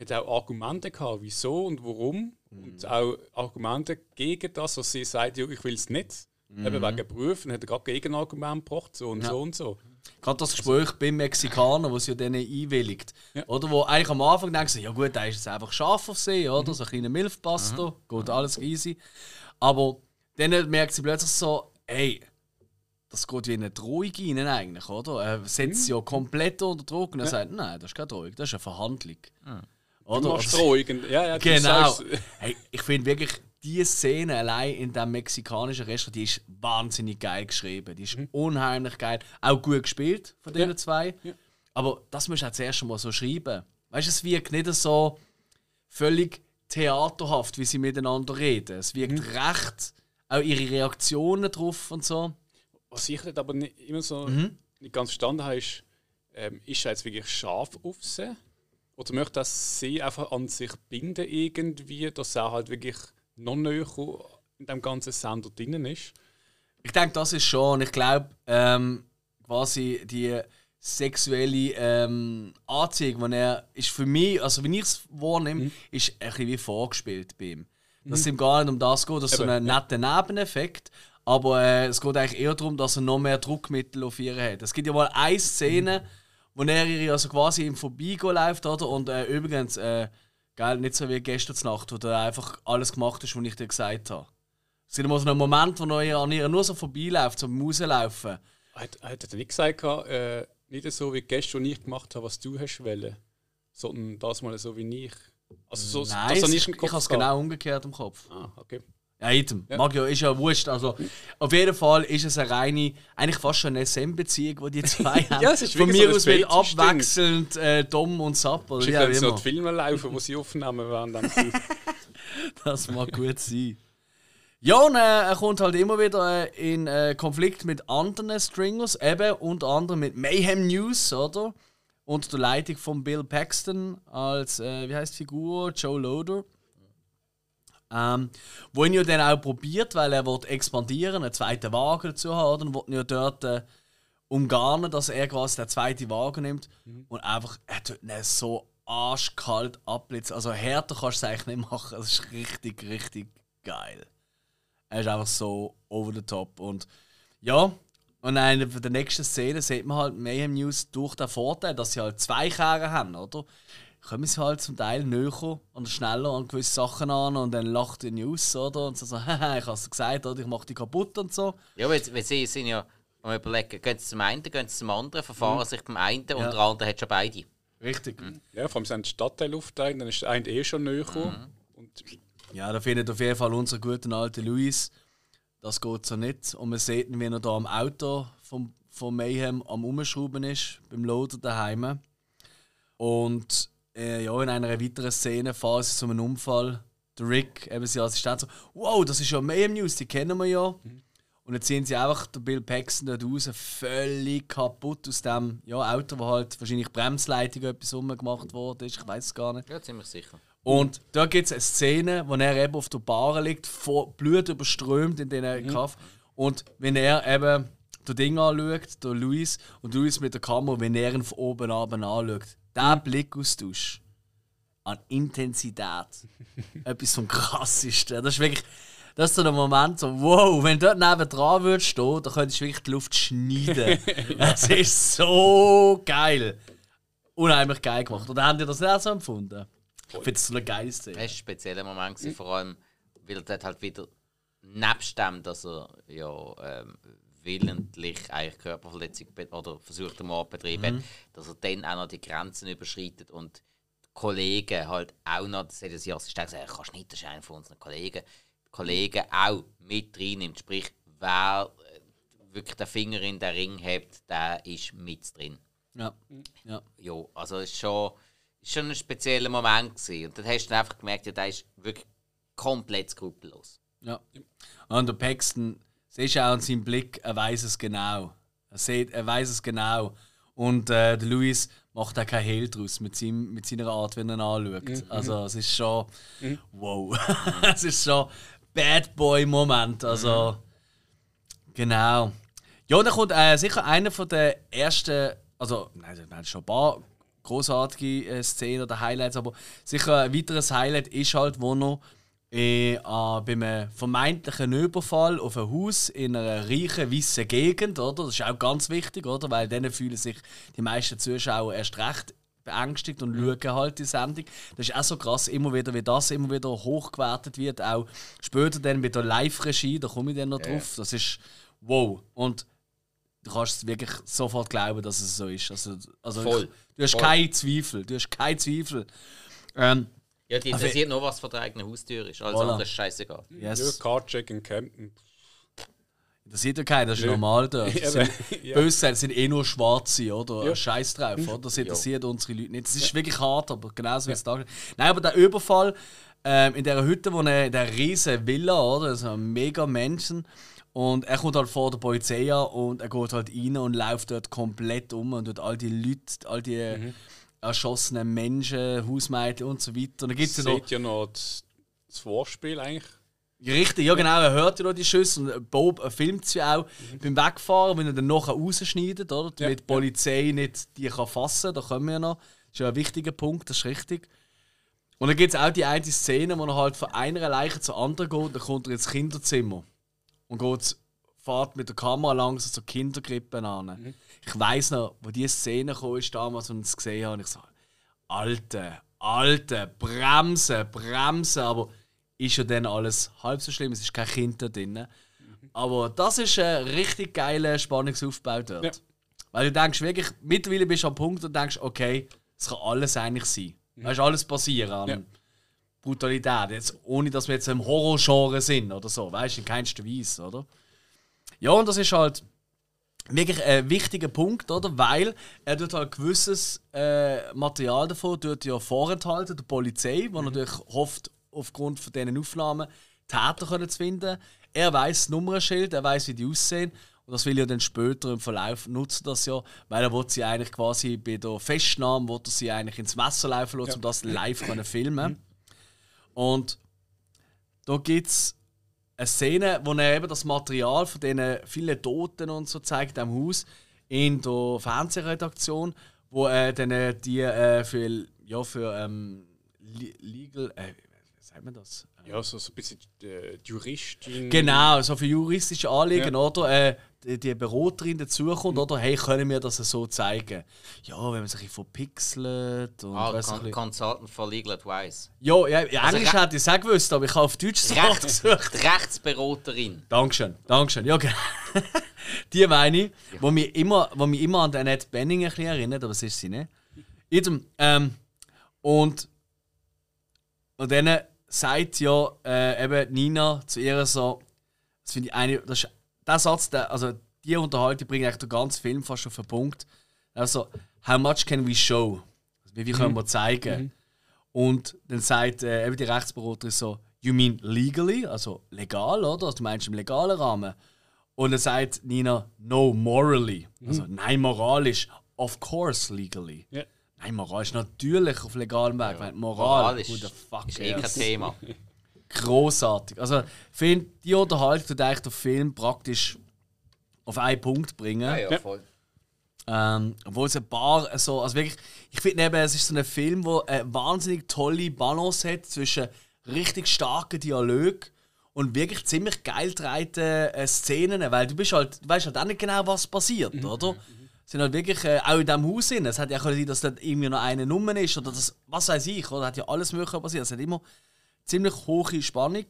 hat auch Argumente gehabt, wieso und warum. Mhm. Und auch Argumente gegen das, was sie sagt, ja, ich will es nicht. Mhm. Eben wegen Berufen hat er gerade Gegenargumente gebracht, so und ja. so und so. Gerade das Gespräch also, beim Mexikaner, sie ja denen einwilligt. Ja. Oder wo eigentlich am Anfang denkt, ja gut, da ist jetzt einfach scharf auf sie, oder? Mhm. So ein kleiner Milfpasta, mhm. geht alles easy. Aber dann merkt sie plötzlich so, hey, das geht wie eine Drohung rein eigentlich, oder? Er setzt sie mhm. ja komplett unter Druck und er ja. sagt, nein, das ist keine Drohung, das ist eine Verhandlung. Mhm. Oder? Du machst Drohungen. Ja, ja, genau. <laughs> Hey, ich finde wirklich, diese Szene allein in dem mexikanischen Restaurant, die ist wahnsinnig geil geschrieben. Die ist mhm. unheimlich geil. Auch gut gespielt von den ja. zwei. Ja. Aber das musst du auch zuerst mal so schreiben. Weißt du, es wirkt nicht so völlig theaterhaft, wie sie miteinander reden. Es wirkt mhm. recht, auch ihre Reaktionen drauf und so. Was ich nicht aber nicht immer so mhm. nicht ganz verstanden habe, ist, ähm, ist er jetzt wirklich scharf auf sie? Oder möchte das sie einfach an sich binden irgendwie, dass er halt wirklich noch näher in dem ganzen Sender drin ist? Ich denke, das ist schon. Ich glaube, ähm, quasi die sexuelle ähm, Anziehung, die er ist für mich, also wenn ich es wahrnehme, mhm. ist ein bisschen wie vorgespielt bei ihm. Dass es mhm. ihm gar nicht um das geht, dass Eben, so ein netter Nebeneffekt. Aber äh, es geht eigentlich eher darum, dass er noch mehr Druckmittel auf ihr hat. Es gibt ja mal eine Szene, wo er ihr also quasi im Vorbeigehen läuft, oder? Und äh, übrigens, äh, geil, nicht so wie gestern Nacht, wo er einfach alles gemacht hat, was ich dir gesagt habe. Es gibt mal so einen Moment, wo er an ihr nur so vorbeiläuft, so Rauslaufen. Hat, hat er nicht gesagt, äh, nicht so wie gestern, was ich gemacht habe, was du hast wollen, sondern das mal so wie ich. Also so, Nein, das ich, ich habe es genau umgekehrt im Kopf. Ah, okay. Ja, item. Ja. Ja, ist ja wurscht. Also, auf jeden Fall ist es eine reine, eigentlich fast schon eine SM-Beziehung, die die <laughs> zwei haben. ja, es ist Von mir so aus wird abwechselnd äh, Dom und Sap. Oder ja, so die Filme laufen, die sie aufnehmen während <laughs> Das mag gut sein. Ja, und äh, er kommt halt immer wieder äh, in äh, Konflikt mit anderen Stringers, eben unter anderem mit Mayhem News, oder? Unter der Leitung von Bill Paxton als, äh, wie heißt die Figur? Joe Loader. Ähm, wo ihn ja dann auch probiert, weil er will expandieren, einen zweiten Wagen dazu haben, und ja dort äh, umgarnen, dass er quasi den zweiten Wagen nimmt und einfach, er tut ihn so arschkalt abblitzen. Also härter kannst du es eigentlich nicht machen. Das ist richtig, richtig geil. Er ist einfach so over the top. Und ja, und in der nächsten Szenen sieht man halt Mayhem News durch den Vorteil, dass sie halt zwei Kerne haben, oder? Kommen sie halt zum Teil näher und schneller an gewisse Sachen an und dann lacht die News, oder? Und so, so <laughs> haha, ich hab's gesagt, oder? Ich mach die kaputt und so. Ja, weil, weil sie sind ja, wenn wir überlegen, gehen sie zum einen, gehen sie zum anderen, verfahren sich beim einen und der andere hat schon beide. Richtig. Ja, vor allem sind die Stadtteile aufteilen, dann ist der eine eh schon näher gekommen. Und Ja, da findet auf jeden Fall unser guten alten Luis. Das geht so nicht. Und man sieht ihn, wie er da am Auto vom, vom Mayhem am Umschrauben ist, beim Loader daheim. Und äh, ja, in einer weiteren Szene fahren sie zu einem Unfall. Der Rick, eben sein Assistent, so: Wow, das ist ja Mayhem News, die kennen wir ja. Und dann ziehen sie einfach den Bill Paxton dort raus, völlig kaputt aus dem ja, Auto, wo halt wahrscheinlich Bremsleitung etwas umgemacht worden ist. Ich weiß es gar nicht. Ja, ziemlich sicher. Und da gibt es eine Szene, wo er eben auf der Bar liegt, vor Blut überströmt in diesen Kaff. Und wenn er eben das Ding anschaut, der Luis, und Luis mit der Kamera, wenn er ihn von oben ab anschaut, der Blickaustausch an Intensität. <laughs> Etwas vom krassesten. Das ist wirklich. Das ist so ein Moment, so, wow, wenn du dort neben dran würdest stehen, dann könntest du wirklich die Luft schneiden. <laughs> Das ist so geil. Unheimlich geil gemacht. Oder haben die das nicht auch so empfunden? Ich finde das so eine geile Szene. Das war ein spezieller Moment, gewesen, vor allem, weil er dort halt wieder, nebst dem, dass er ja ähm, willentlich eigentlich Körperverletzung oder versucht den Mord betrieben hat, dass er dann auch noch die Grenzen überschreitet und die Kollegen halt auch noch, das hat er sich Assistent gesagt, kannst nicht, das ist einer von unseren Kollegen, die Kollegen auch mit reinnimmt, sprich, wer äh, wirklich den Finger in den Ring hebt, der ist mit drin. Ja. ja. Ja, also es ist schon, ist schon ein spezieller Moment gewesen. Und dann hast du dann einfach gemerkt, ja, der ist wirklich komplett skrupellos. Ja. Und der Paxton, siehst du auch an seinem Blick, er weiß es genau. Er, sieht, er weiß es genau. Und äh, der Luis macht auch kein Hehl draus mit, seinem, mit seiner Art, wenn er ihn anschaut. Also es ist schon. Wow. <laughs> es ist schon Bad Boy-Moment. Also. Genau. Ja, da kommt äh, sicher einer von der ersten. Also, nein, wir haben schon ein paar großartige äh, Szenen oder Highlights, aber sicher ein weiteres Highlight ist halt, wo noch äh, äh, bei einem vermeintlichen Überfall auf ein Haus in einer reichen, weißen Gegend, oder? Das ist auch ganz wichtig, oder? Weil dann fühlen sich die meisten Zuschauer erst recht beängstigt und schauen halt die Sendung. Das ist auch so krass, immer wieder, wie das immer wieder hochgewertet wird. Auch später dann mit der Live-Regie, da komme ich dann noch drauf. Das ist wow. Und du kannst es wirklich sofort glauben, dass es so ist. Also, also Voll. Du hast Voll. keinen Zweifel. Du hast keinen Zweifel. Ähm, Ja, die Also- interessiert nur, was vor der eigenen Haustür ist. Also Voilà. andere ist scheißegal. yes. ja, Cardcheck in Camden. Das sieht ja keiner, das ist Nö. normal dort. <laughs> Das Ja, sind, <laughs> ja. Böse sind eh nur Schwarze, oder? Ja. Scheiß drauf, oder? Das interessiert unsere Leute nicht. Das ist wirklich hart, aber genauso wie es da Nein, aber der Überfall ähm, in dieser Hütte, wo er, in dieser riesen Villa, oder? Das sind mega Menschen. Und er kommt halt vor der Polizei an und er geht halt rein und läuft dort komplett um und tut all die Leute, all die Mhm. Erschossenen Menschen, Hausmädchen und so weiter. Und dann gibt es ja noch. Seht ja noch das, das Vorspiel eigentlich. Ja, Richtig, ja genau, er hört ja noch die Schüsse und Bob filmt sie auch beim Wegfahren, wenn er dann nachher rausschneidet, oder? Ja, Damit die Polizei nicht die kann fassen da kommen wir ja noch. Das ist ja ein wichtiger Punkt, das ist richtig. Und dann gibt es auch die eine Szene, wo er halt von einer Leiche zur anderen geht, dann kommt er ins Kinderzimmer und geht, fährt mit der Kamera langsam zur Kinderkrippe an. Ich weiß noch, wo diese Szene kam, ist damals, als ich es gesehen habe, ich so, Alte, Alte, Bremse, Bremse, aber ist ja dann alles halb so schlimm, es ist kein Kind da drin. Aber das ist ein richtig geiler Spannungsaufbau dort. Ja. Weil du denkst wirklich, mittlerweile bist du am Punkt und denkst, okay, es kann alles eigentlich sein. Es ist alles passieren an Ja. Brutalität. Jetzt, ohne dass wir jetzt im Horrorgenre sind oder so, weißt du, in keinster Weise, oder? Ja, und das ist halt wirklich ein wichtiger Punkt, oder? Weil er tut halt gewisses äh, Material davon tut ja vorenthalten, der Polizei, die natürlich hofft, aufgrund von diesen Aufnahmen Täter können zu finden. Er weiß das Nummernschild, er weiß, wie die aussehen. Und das will er dann später im Verlauf nutzen, das ja, weil er will sie eigentlich quasi bei der Festnahme, will er sie eigentlich ins Messer laufen lassen, um das live zu filmen. Und da gibt es eine Szene, wo er eben das Material von diesen vielen Toten und so zeigt am Haus in der Fernsehredaktion, wo er dann äh, die äh, für, ja, für ähm, legal, äh, sagt man das? Ja, so, so ein bisschen äh, Juristin. Genau, so für juristische Anliegen, ja. oder? Äh, die, die Beraterin dazukommt, mhm. oder? Hey, können wir das so zeigen? Ja, wenn man sich ein verpixelt und ah, Con Consultant for Legal Advice. Ja, ja, ja also Englisch hätte ich es auch gewusst, aber ich habe auf Deutsch Recht, gesucht. <laughs> Rechtsberaterin. Dankeschön, Dankeschön. Ja, genau. <laughs> die meine ich, ja. wo mich immer, wo mich immer an Annette Benning ein bisschen erinnert, aber das ist sie nicht. ähm, und, und dann sagt ja äh, eben Nina zu ihr so, das finde ich eine, das ist der Satz, der, also die Unterhaltung bringt eigentlich den ganzen Film fast auf den Punkt. Also, how much can we show? Also, wie viel können mhm. wir zeigen? Mhm. Und dann sagt äh, eben die Rechtsberaterin so, you mean legally? Also legal, oder? Also, du meinst im legalen Rahmen. Und dann sagt Nina, no, morally. Mhm. Also, nein, moralisch. Of course, legally. Yeah. Nein, moralisch natürlich auf legalem Weg. Ja. Moral, moralisch ist eh kein Thema. Großartig. Also, ich finde, die Unterhaltung tut eigentlich den Film praktisch auf einen Punkt bringen. Ja, ja, voll. Ähm, obwohl es ein paar so, also wirklich, ich finde eben, es ist so ein Film, der eine wahnsinnig tolle Balance hat zwischen richtig starken Dialog und wirklich ziemlich geil getragenen äh, Szenen, weil du bist halt, du weißt halt auch nicht genau, was passiert, mhm. oder? Sind halt wirklich äh, auch in diesem Haus sind. Es hat ja sein, dass dort irgendwie noch eine Nummer ist oder das, was weiß ich, oder? Hat ja alles Mögliche passiert. Es hat immer ziemlich hohe Spannung.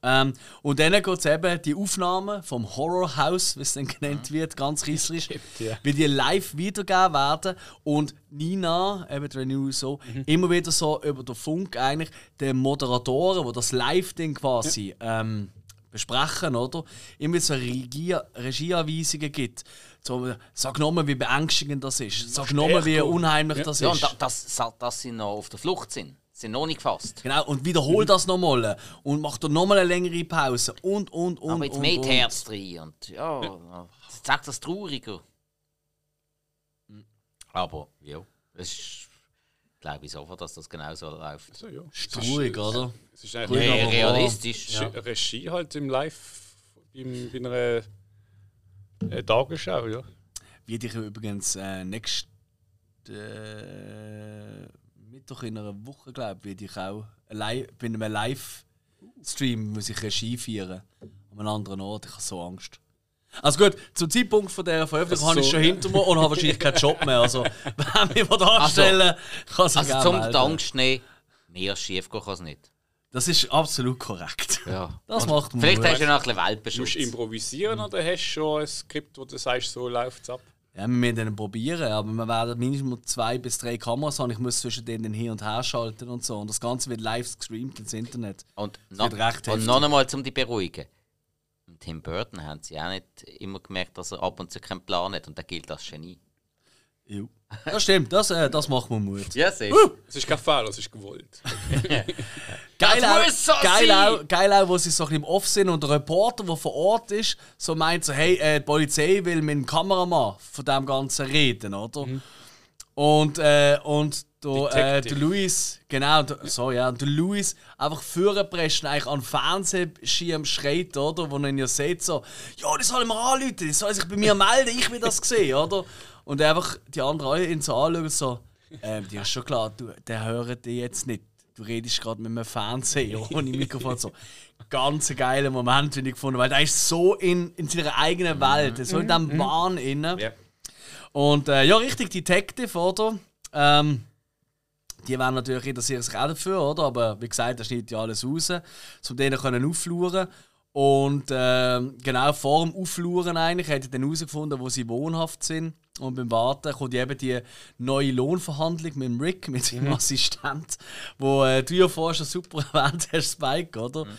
Ähm, und dann geht es eben die Aufnahmen vom Horror House, wie es dann genannt wird, ganz <laughs> reißerisch, ja. wie die live wiedergegeben werden und Nina, eben Renew so, mhm. immer wieder so über den Funk eigentlich den Moderatoren, die das Live-Ding quasi ja. ähm, besprechen, oder? Immer so Regie Regieanweisungen gibt. So, sag nochmal, wie beängstigend das ist. Sag nochmal, wie unheimlich ja. das ist. Ja, und da, dass, dass sie noch auf der Flucht sind. Sind noch nicht gefasst. Genau, und wiederhol das nochmal. Und mach da nochmal eine längere Pause. Und, und, und. Aber jetzt und, mehr Herz drin. Und ja, ja. sagt das trauriger. Aber ja, es ist, glaube ich sofort, dass das genau so läuft. Also, ja. Ist traurig, oder? Es ist eigentlich ja, realistisch. Ja. Regie halt im Live, bei einer äh, Tagesschau, ja. Wie dich übrigens äh, nächsten äh, Mittwoch in einer Woche, glaube ich, ich auch live, bei einem Livestream muss ich Regie feiern. An einem anderen Ort. Ich habe so Angst. Also gut, zum Zeitpunkt von der Veröffentlichung so. habe ich schon hinter mir und habe wahrscheinlich keinen Job mehr. Also, <laughs> wenn wir da anstellen, kann es Also, zum. Angst nehmen, mehr schief kann es nicht. Das ist absolut korrekt. Ja. Das und macht man. Vielleicht hast du noch ein bisschen Welpenschutz. Musst du improvisieren oder hast du schon ein Skript, wo du sagst, so läuft es ab? Ja, wir müssen dann probieren, aber wir werden mindestens zwei bis drei Kameras haben. Ich muss zwischen denen hin und her schalten und so. Und das Ganze wird live gestreamt ins Internet. Und, no, und noch einmal, um dich beruhigen. Tim Burton haben sie auch nicht immer gemerkt, dass er ab und zu keinen Plan hat und der gilt als Genie. Jo. Das stimmt, das, äh, das macht mir Mut. Ja, siehst uh! Es ist kein Fehler, es ist gewollt. <laughs> geil, auch, so geil, auch, geil auch, wo sie so ein im Off sind und der Reporter, der vor Ort ist, so meint so, hey, äh, die Polizei will mit dem Kameramann von dem Ganzen reden, oder? Mhm. Und, äh, und der, äh, der Luis, genau, der, so ja, der Luis einfach vorpresst eigentlich an den Fernsehschirm schreit, oder? Wo man ja sieht, so, ja, die sollen wir anrufen, die sollen sich bei mir melden, ich will das sehen, oder? Und einfach die anderen alle ihn so anschauen, so, ähm, dir ist schon klar, du, der hört dich jetzt nicht. Du redest gerade mit einem Fernseher <laughs> ohne Mikrofon. So. Ganz geiler Moment, finde ich gefunden, weil der ist so in, in seiner eigenen Welt, so in diesem mhm. Wahn inne. Yeah. Und äh, ja, richtig Detective, oder? Ähm, die werden natürlich interessieren sich auch dafür, oder? Aber wie gesagt, da schneidet ja alles raus, um denen können aufluren Und äh, genau vor dem Aufluren eigentlich hat er dann herausgefunden, wo sie wohnhaft sind. Und beim Warten kommt eben die neue Lohnverhandlung mit dem Rick, mit seinem mhm. Assistent, wo äh, du ja vorher schon super <laughs> erwähnt hast, Spike, oder? Mhm.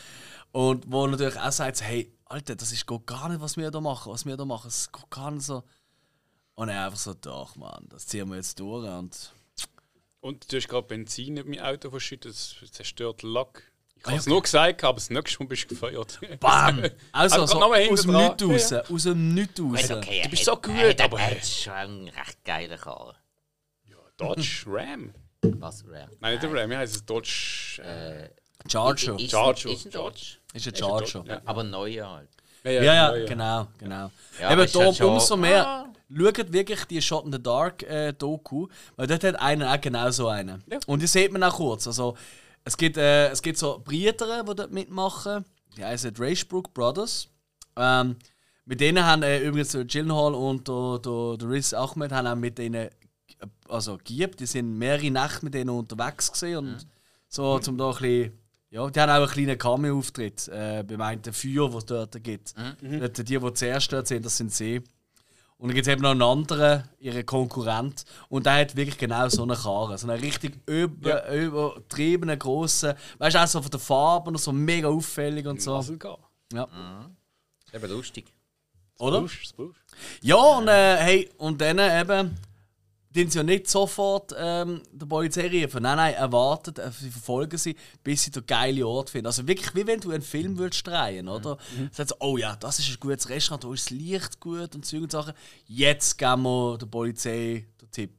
Und wo natürlich auch sagt, hey, Alter, das ist gar nicht, was wir da machen, was wir da machen, es geht gar nicht so. Und er einfach so, doch, Mann, das ziehen wir jetzt durch und... Und du hast gerade Benzin in meinem Auto verschüttet, das zerstört Lack. Ich habe es nur gesagt, aber das nächste Mal bist du gefeuert. <laughs> Bam! Also, so noch mal aus dem Nichts raus. Aus dem Nichts raus. Okay, Du bist so gut, hat- aber- Er ist schon ein recht geiler Karl. Dodge <laughs> Ram. Was, Ram? Nein, nicht der Ram, wie heißt es? Dodge. Äh, Charger. Ist, Charger. Ist ein Dodge. Ist ein Charger. Ja. Aber ein neuer halt. Ja, Ja, ja, genau, genau. Ja, Eben darum halt schon- umso mehr. Schaut wirklich die Shot in the Dark äh, Doku, weil dort hat einer auch genau so einen. Ja. Und die sieht man auch kurz. Also, es gibt, äh, es gibt so Brüder, die dort mitmachen. Die heißen Racebrook Brothers. Ähm, mit denen haben äh, übrigens der Gyllenhaal und der, der, der Riz Ahmed haben auch mit denen also gibt. Die sind mehrere Nächte mit denen unterwegs gewesen und so zum da ein bisschen, ja, die haben auch einen kleinen Cameo-Auftritt äh, beim einen Feuer, das es dort gibt. Dort, die, die zuerst dort sind, das sind sie. Und dann gibt es eben noch einen anderen, ihren Konkurrent. Und der hat wirklich genau so eine Karre. So einen richtig über, übertriebenen, grossen. Weißt du, auch so von der Farbe und so mega auffällig und so. Ja. Eben lustig. Oder? Busch, das Busch. Ja, und, äh, hey, und dann eben, die sie ja nicht sofort ähm, der Polizei rufen. Nein, nein, erwartet, äh, sie verfolgen sie, bis sie den geilen Ort finden. Also wirklich, wie wenn du einen Film würdest drehen, oder? Mhm. Sagt so, oh ja, das ist ein gutes Restaurant, da ist das Licht gut und und Sachen. Jetzt geben wir der Polizei den Tipp.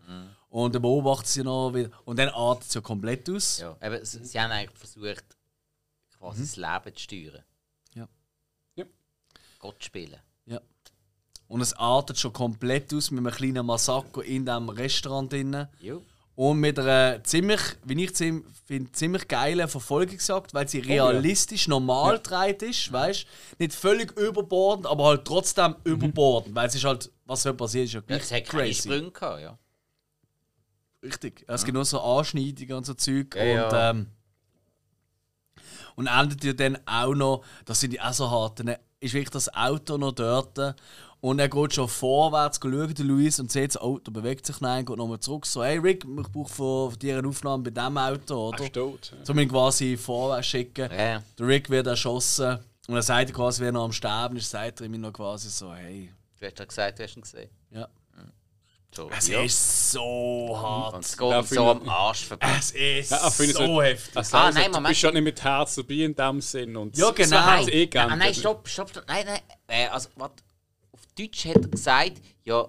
Und dann beobachten sie noch wieder. Und dann artet es ja komplett aus. Ja, eben, sie, sie haben eigentlich versucht, quasi das Leben zu steuern. Ja. Ja. Gott spielen. Ja. Und es artet schon komplett aus mit einem kleinen Massaker in diesem Restaurant. Jo. Und mit einer ziemlich, wie ich finde, ziemlich geilen Verfolgungsjagd, weil sie realistisch normal gedreht ist, weißt Nicht völlig überbordend, aber halt trotzdem überbordend, weil es ist halt, was soll passieren, ist ja Ja, gleich es hat keine crazy. Sprünge gehabt, ja. Richtig. Es gibt nur so Anschneidungen und so Zeug. Ja, und, ja. ähm, und endet ja dann auch noch, das sind die auch so hart, dann ist wirklich das Auto noch dort und er geht schon vorwärts schauen, der Luis, und sieht, das Auto bewegt sich nein, geht nochmal zurück, so, hey Rick, ich brauche von, von dir eine Aufnahme bei diesem Auto, oder? Ach, tot. So ihn quasi vorwärts schicken. Ja, ja. Der Rick wird erschossen und er sagt quasi, wenn er noch am Sterben ist, sagt er ihm noch quasi so, hey, Du hast ja gesagt, du hast ihn gesehen. ja. So, Es ja. ist so hart. Und es geht Ja, so am Arsch vorbei. Es ist Ja, so so- heftig. Also, Ah, also, nein, du Moment. bist ja nicht mit Herz dabei in dem Sinn. Und Ja, genau. So hat's eh Ah, nein, stopp, stopp, stopp. Nein, nein. Äh, also, warte. Deutsch hat er gesagt, ja,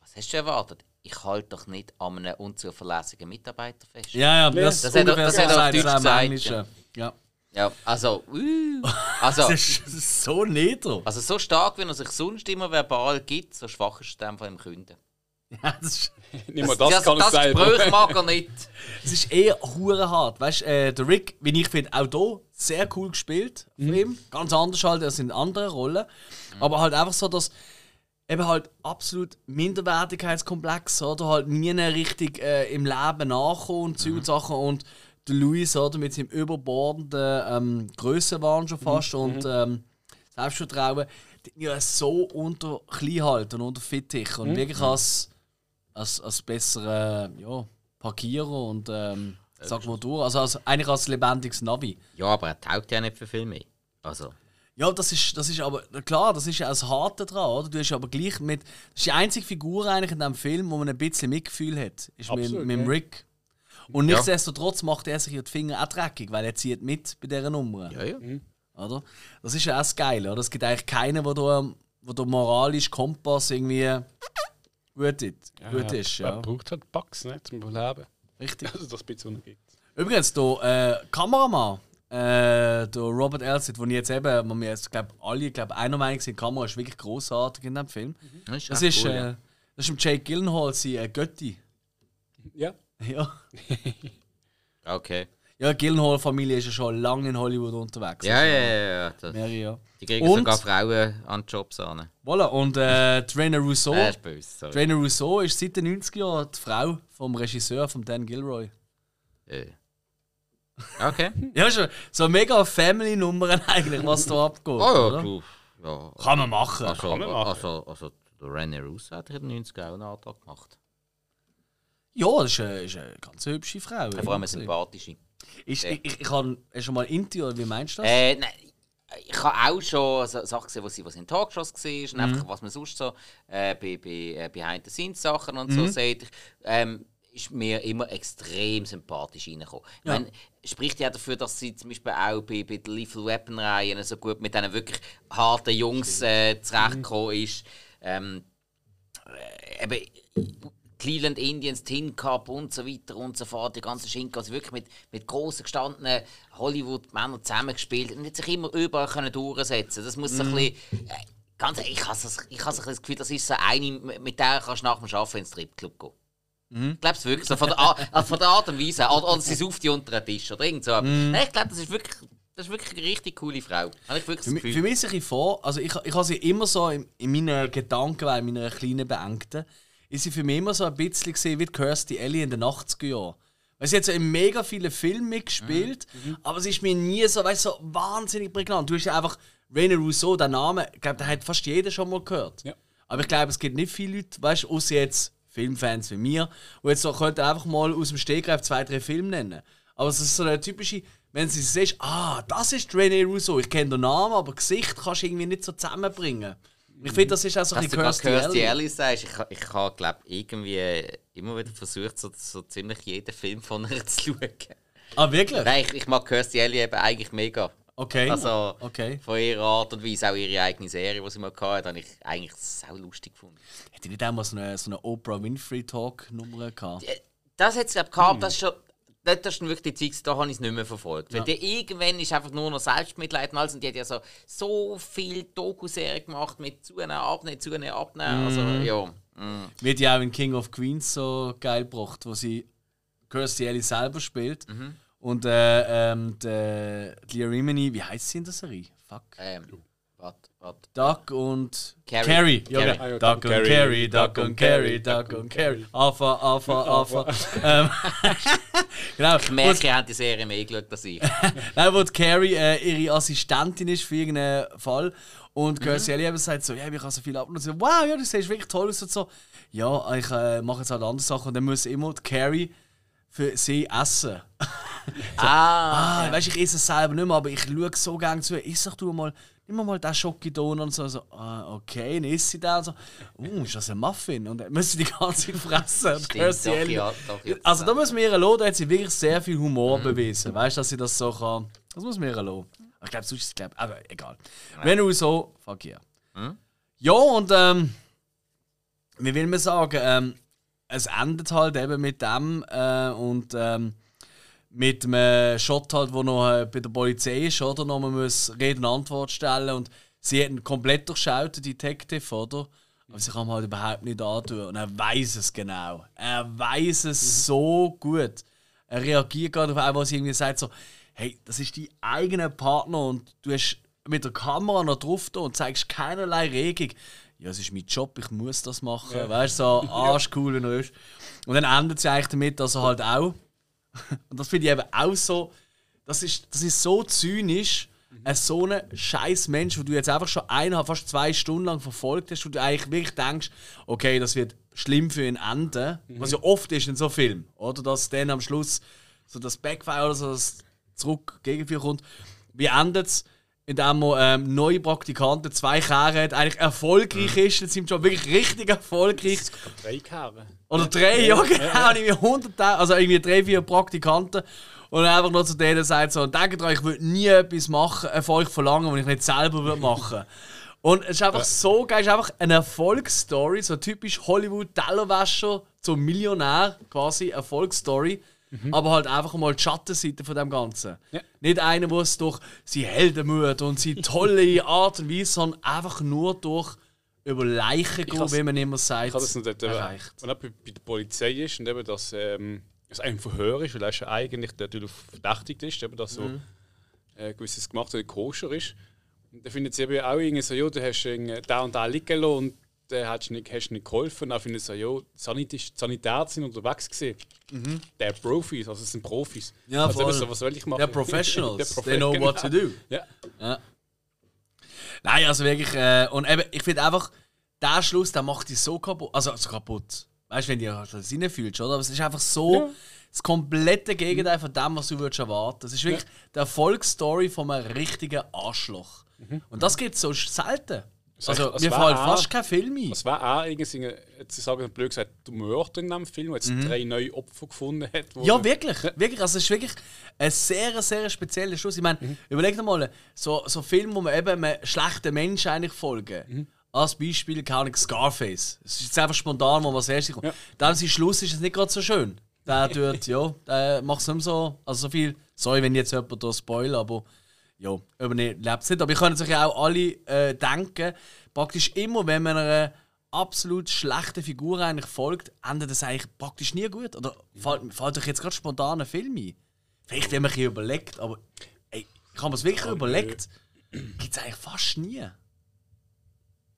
was hast du erwartet? Ich halte doch nicht an einem unzuverlässigen Mitarbeiter fest. Ja, ja, das, Das hat er- das hat er auf Deutsch gesagt, Englischen. Ja. Ja, also, uh, <laughs> also, Das ist so nieder. also so stark, wie er sich sonst immer verbal gibt, so schwach ist er dem Fall im Künden. <laughs> Ja, das, ist, Nicht mal das, kann ich das sagen. Gespräch mag er nicht. <laughs> das ist eher hure hart. Weißt du, äh, der Rick, wie ich finde, auch hier sehr cool gespielt von ihm. Ganz anders halt als in anderen Rollen. Aber halt einfach so, dass eben halt absolut Minderwertigkeitskomplex oder halt nie richtig äh, im Leben nachkommen und Zeug und Sachen. Und der Louis oder mit seinem überbordenden ähm, Grössenwahn schon fast und ähm, Selbstvertrauen, die ja so unter klein halten und unter Fittich und wirklich als, als, als besserer ja, Parkierer und ähm, sag mal durch, also als, eigentlich als lebendiges Navi. Ja, aber er taugt ja nicht für viel mehr. Also, Ja, das ist, das ist aber, klar, das ist ja das Harte dran, oder? Du hast aber gleich mit, das ist die einzige Figur eigentlich in diesem Film, wo man ein bisschen Mitgefühl hat, ist mit, Absolut, mit dem ja. Rick. Und Ja. nichtsdestotrotz macht er sich ja die Finger auch dreckig, weil er zieht mit bei dieser Nummer. ja, ja. Oder? Das ist ja auch das Geile, oder? Es gibt eigentlich keinen, wo der, wo der moralische Kompass irgendwie gut ist. gut ist ja. braucht halt Bugs ne, zum Überleben. Richtig. Also das bisschen gibt. Übrigens, der äh, Kameramann, äh, der Robert Elsett, den ich jetzt eben, wo wir jetzt, glaub, alle glaub, einer Meinung sind, die Kamera ist wirklich großartig in diesem Film. Das ist, Das ist, cool, äh, ja. das ist im Jake Gyllenhaal sein äh, Götti. Ja. Ja. <laughs> Okay. Ja, Gyllenhaal-Familie ist ja schon lange in Hollywood unterwegs. Ja, ja, ja. ja. Das, Mehrere Jahre. die kriegen Und- sogar Frauen an Jobs an. Voilà, und äh, Trainer Rousseau. Er ist böse, sorry. Trainer Rousseau ist seit den 90er Jahren die Frau vom Regisseur, von Dan Gilroy. Äh. Okay. <laughs> Ja, schon so mega Family-Nummern <laughs> eigentlich, was da abgeht. Oh ja, oder? du. Ja. Kann man machen. Also, Kann man machen. also, also René Russo hat in den 90er auch einen Antrag gemacht. Ja, das ist eine, ist eine ganz hübsche Frau. Vor allem eine sympathische. Ist, ich, ich, ich habe schon mal Inti oder wie meinst du das? Äh, nein, ich habe auch schon so Sachen gesehen, sie was in Talkshows war und einfach was man sonst so äh, bei, bei äh, Behind the Scenes Sachen und so sieht. Ich, ähm, ist mir immer extrem sympathisch reingekommen. Ich meine, spricht ja dafür, dass sie zum Beispiel auch bei, bei der Lethal Weapon-Reihe so gut mit diesen wirklich harten Jungs äh, zurechtgekommen ist. Ähm, äh, eben, Cleveland Indians, Tin Cup und so weiter und so fort, die ganze Schinken, also wirklich mit, mit grossen gestandenen Hollywood-Männern zusammengespielt und hat sich immer überall können durchsetzen Das muss so ein bisschen, äh, ganz ich habe das, ich bisschen das Gefühl, das ist so eine, mit der kannst du nach dem Arbeiten ins Stripclub gehen. Ich glaube es wirklich, so von, der, <laughs> also von der Art und Weise. Oder, oder sie sauft die unter den Tisch oder irgend so. Nein, ich glaube, das ist wirklich, das ist wirklich eine richtig coole Frau. Habe ich wirklich Für, mich- für mich ist bisschen vor, also ich, ich habe sie immer so in, in meinen Gedanken, in meiner kleinen Beengten, ist sie für mich immer so ein bisschen gesehen wie Kirstie Ellie in den 80er Jahren. Weil sie hat so in mega vielen Filmen mitgespielt, aber sie ist mir nie so, weißt, so wahnsinnig prägnant. Du hast ja einfach Rene Rousseau, der Name, ich glaube, den hat fast jeder schon mal gehört. Ja. Aber ich glaube, es gibt nicht viele Leute, weißt du, außer jetzt Filmfans wie mir, die jetzt so könnten einfach mal aus dem Stegreif zwei, drei Filme nennen. Aber es ist so eine typische, wenn sie siehst, ah, das ist René Rousseau, ich kenne den Namen, aber Gesicht kannst du irgendwie nicht so zusammenbringen. Ich finde, das ist auch so ein bisschen Kirstie Kirstie. Ellie sagst, ich, ich habe, glaube irgendwie immer wieder versucht, so, so ziemlich jeden Film von ihr <laughs> zu schauen. Ah, wirklich? Nein, ich, ich mag Kirstie Ellie eben eigentlich mega. Okay. Also okay. von ihrer Art und Weise, auch ihre eigene Serie, die sie mal hatte, habe ich eigentlich sau lustig gefunden. Hätte ich nicht einmal so eine, so eine Oprah Winfrey Talk-Nummer gehabt? Das hat es glaube gehabt, Hm. das ist schon. Das ist wirklich die Zeit, da habe ich es nicht mehr verfolgt. Weil die irgendwann ist einfach nur noch Selbstmitleid und alles. Und die hat ja so, so viel Doku-Serien gemacht mit zunehmen, abnehmen, zunehmen, abnehmen. Also, Mhm. ja. Wird ja auch in King of Queens so geil gebracht, wo sie Kirstie Alley selber spielt. Mhm. Und äh, ähm, der Leah Remini, wie heißt sie in der Serie? Fuck. Ähm. Duck und Carrie. Carrie. Ja, Carrie. okay. Ah, ja, Duck und Carrie, Duck und Carrie, Duck und Carrie. Alpha, Alpha, Alpha. ähm, <laughs> genau. Ich merke, ihr habt die Serie mehr geschaut als ich. <laughs> Nein, wo die Carrie äh, ihre Assistentin ist für irgendeinen Fall. Und Mhm. Kirstie Alley eben sagt so, ja, ich habe so viel ab. Und sie so, wow, ja, du siehst wirklich toll aus. Und so, ja, ich äh, mache jetzt halt andere Sachen. Und dann muss immer die Carrie für sie essen. <laughs> ah, Ah, weißt ich esse es selber nicht mehr, aber ich schaue so gerne zu. Ich sag du mal, nimm mal den Schokidon und so. so ah, okay, dann isst sie den und so. Uh, ist das ein Muffin? Und dann müssen sie die ganze Zeit fressen. Und Stimmt, doch, ja, doch, jetzt also da muss man ihr lassen, da hat sie wirklich sehr viel Humor Mhm. bewiesen. Weißt du, dass sie das so kann. Das muss man ihr lassen. Ich glaube, sonst ist es, glaub, aber egal. Wenn du so, fuck yeah. Mhm. Ja, und ähm, wie will man sagen, ähm, es endet halt eben mit dem äh, und ähm, mit einem Shot halt, wo noch äh, bei der Polizei ist, oder? Noch man muss Rede und Antwort stellen und sie hat ihn komplett durchschaut, der Detective, oder? Aber sie kann halt überhaupt nicht antun und er weiß es genau. Er weiß es so gut. Er reagiert gerade auf einmal, was sie irgendwie sagt so, hey, das ist dein eigener Partner und du hast mit der Kamera noch drauf da und zeigst keinerlei Regung. Ja, es ist mein Job, ich muss das machen. Weißt du, so <laughs> arschcool und ist. Und dann endet sie eigentlich damit, dass er halt auch <laughs> und das finde ich eben auch so, das ist, das ist so zynisch, ein so ein scheiß Mensch, wo du jetzt einfach schon eineinhalb, fast zwei Stunden lang verfolgt hast, wo du eigentlich wirklich denkst, okay, das wird schlimm für ihn enden, was ja oft ist in so Filmen, oder? Dass dann am Schluss so das Backfire oder so das zurück gegen kommt. Wie endet es? Indem man ähm, neue Praktikanten, zwei Kehren hat, eigentlich erfolgreich ist in seinem Job, wirklich richtig erfolgreich. Drei Karren. Oder drei, ja, genau. Und irgendwie 100, also irgendwie drei, vier Praktikanten. Und einfach nur zu denen sagt so, denkt dran, ich würde nie etwas machen, von euch verlangen, was ich nicht selber würde machen <laughs> Und es ist einfach so geil, es ist einfach eine Erfolgsstory, so typisch Hollywood-Tellerwäscher zum Millionär, quasi Erfolgsstory. Aber halt einfach mal die Schattenseite von dem Ganzen. Ja. Nicht einer, der es durch seine Heldenmut und seine tolle <laughs> Art und Weise, sondern einfach nur durch über Leichen gehen, wie man immer sagt, Ich habe das noch dort, äh, erreicht. wenn er bei, der Polizei ist und eben, dass ähm, es ein Verhör ist, weil er eigentlich der natürlich verdächtigt ist, eben, dass so Mhm. äh, gewisses gemacht hat, koscher ist. Und dann findet sie eben auch irgendwie so, ja, du hast irgendwie da und da liegen lassen und äh, hast nicht, hast nicht geholfen. Dann findet sie so, ja, die Sanit Sanitär sind unterwegs gewesen. Der Profis, also es sind Profis. Mhm. Ja, also voll. so, was soll ich machen? They're professionals. <laughs> Der Profe- They know what to <laughs> do. Ja. Ja. Nein, also wirklich. Äh, und eben, ich finde einfach, der Schluss, der macht dich so kaputt. Also, so kaputt. Weißt du, wenn du das reinfühlst, oder? Aber es ist einfach so das komplette Gegenteil von dem, was du würdest erwarten. Das ist wirklich die Erfolgsstory von einem richtigen Arschloch. Und das gibt es so selten. Also, mir fallen fast keine Filme ein. Es wäre auch irgendwie, jetzt ich sage blöd gesagt, der Mörder in diesem Film, der jetzt drei neue Opfer gefunden hat. Mhm. Ja, wirklich. wirklich. Also, es ist wirklich ein sehr, sehr spezieller Schluss. Ich meine, Mhm. überleg dir mal, so, so Filme, wo man eben einem schlechten Menschen eigentlich folgen. Mhm. Als Beispiel, keine Ahnung, Scarface. Es ist jetzt einfach spontan, wo man erste kommt. Ja. Dann sein Schluss ist es nicht gerade so schön. Der <laughs> tut, ja, der macht es nicht so, also so viel. Sorry, wenn jetzt jemand da spoil, aber ja, überlebt es nicht. Aber ich kann sich ja auch alle äh, denken, praktisch immer, wenn man einer absolut schlechten Figur eigentlich folgt, endet das eigentlich praktisch nie gut. Oder fällt, fällt euch jetzt gerade spontan ein Film ein? Vielleicht, wenn man sich überlegt, aber ey, ich habe mir es wirklich überlegt, gibt es eigentlich fast nie.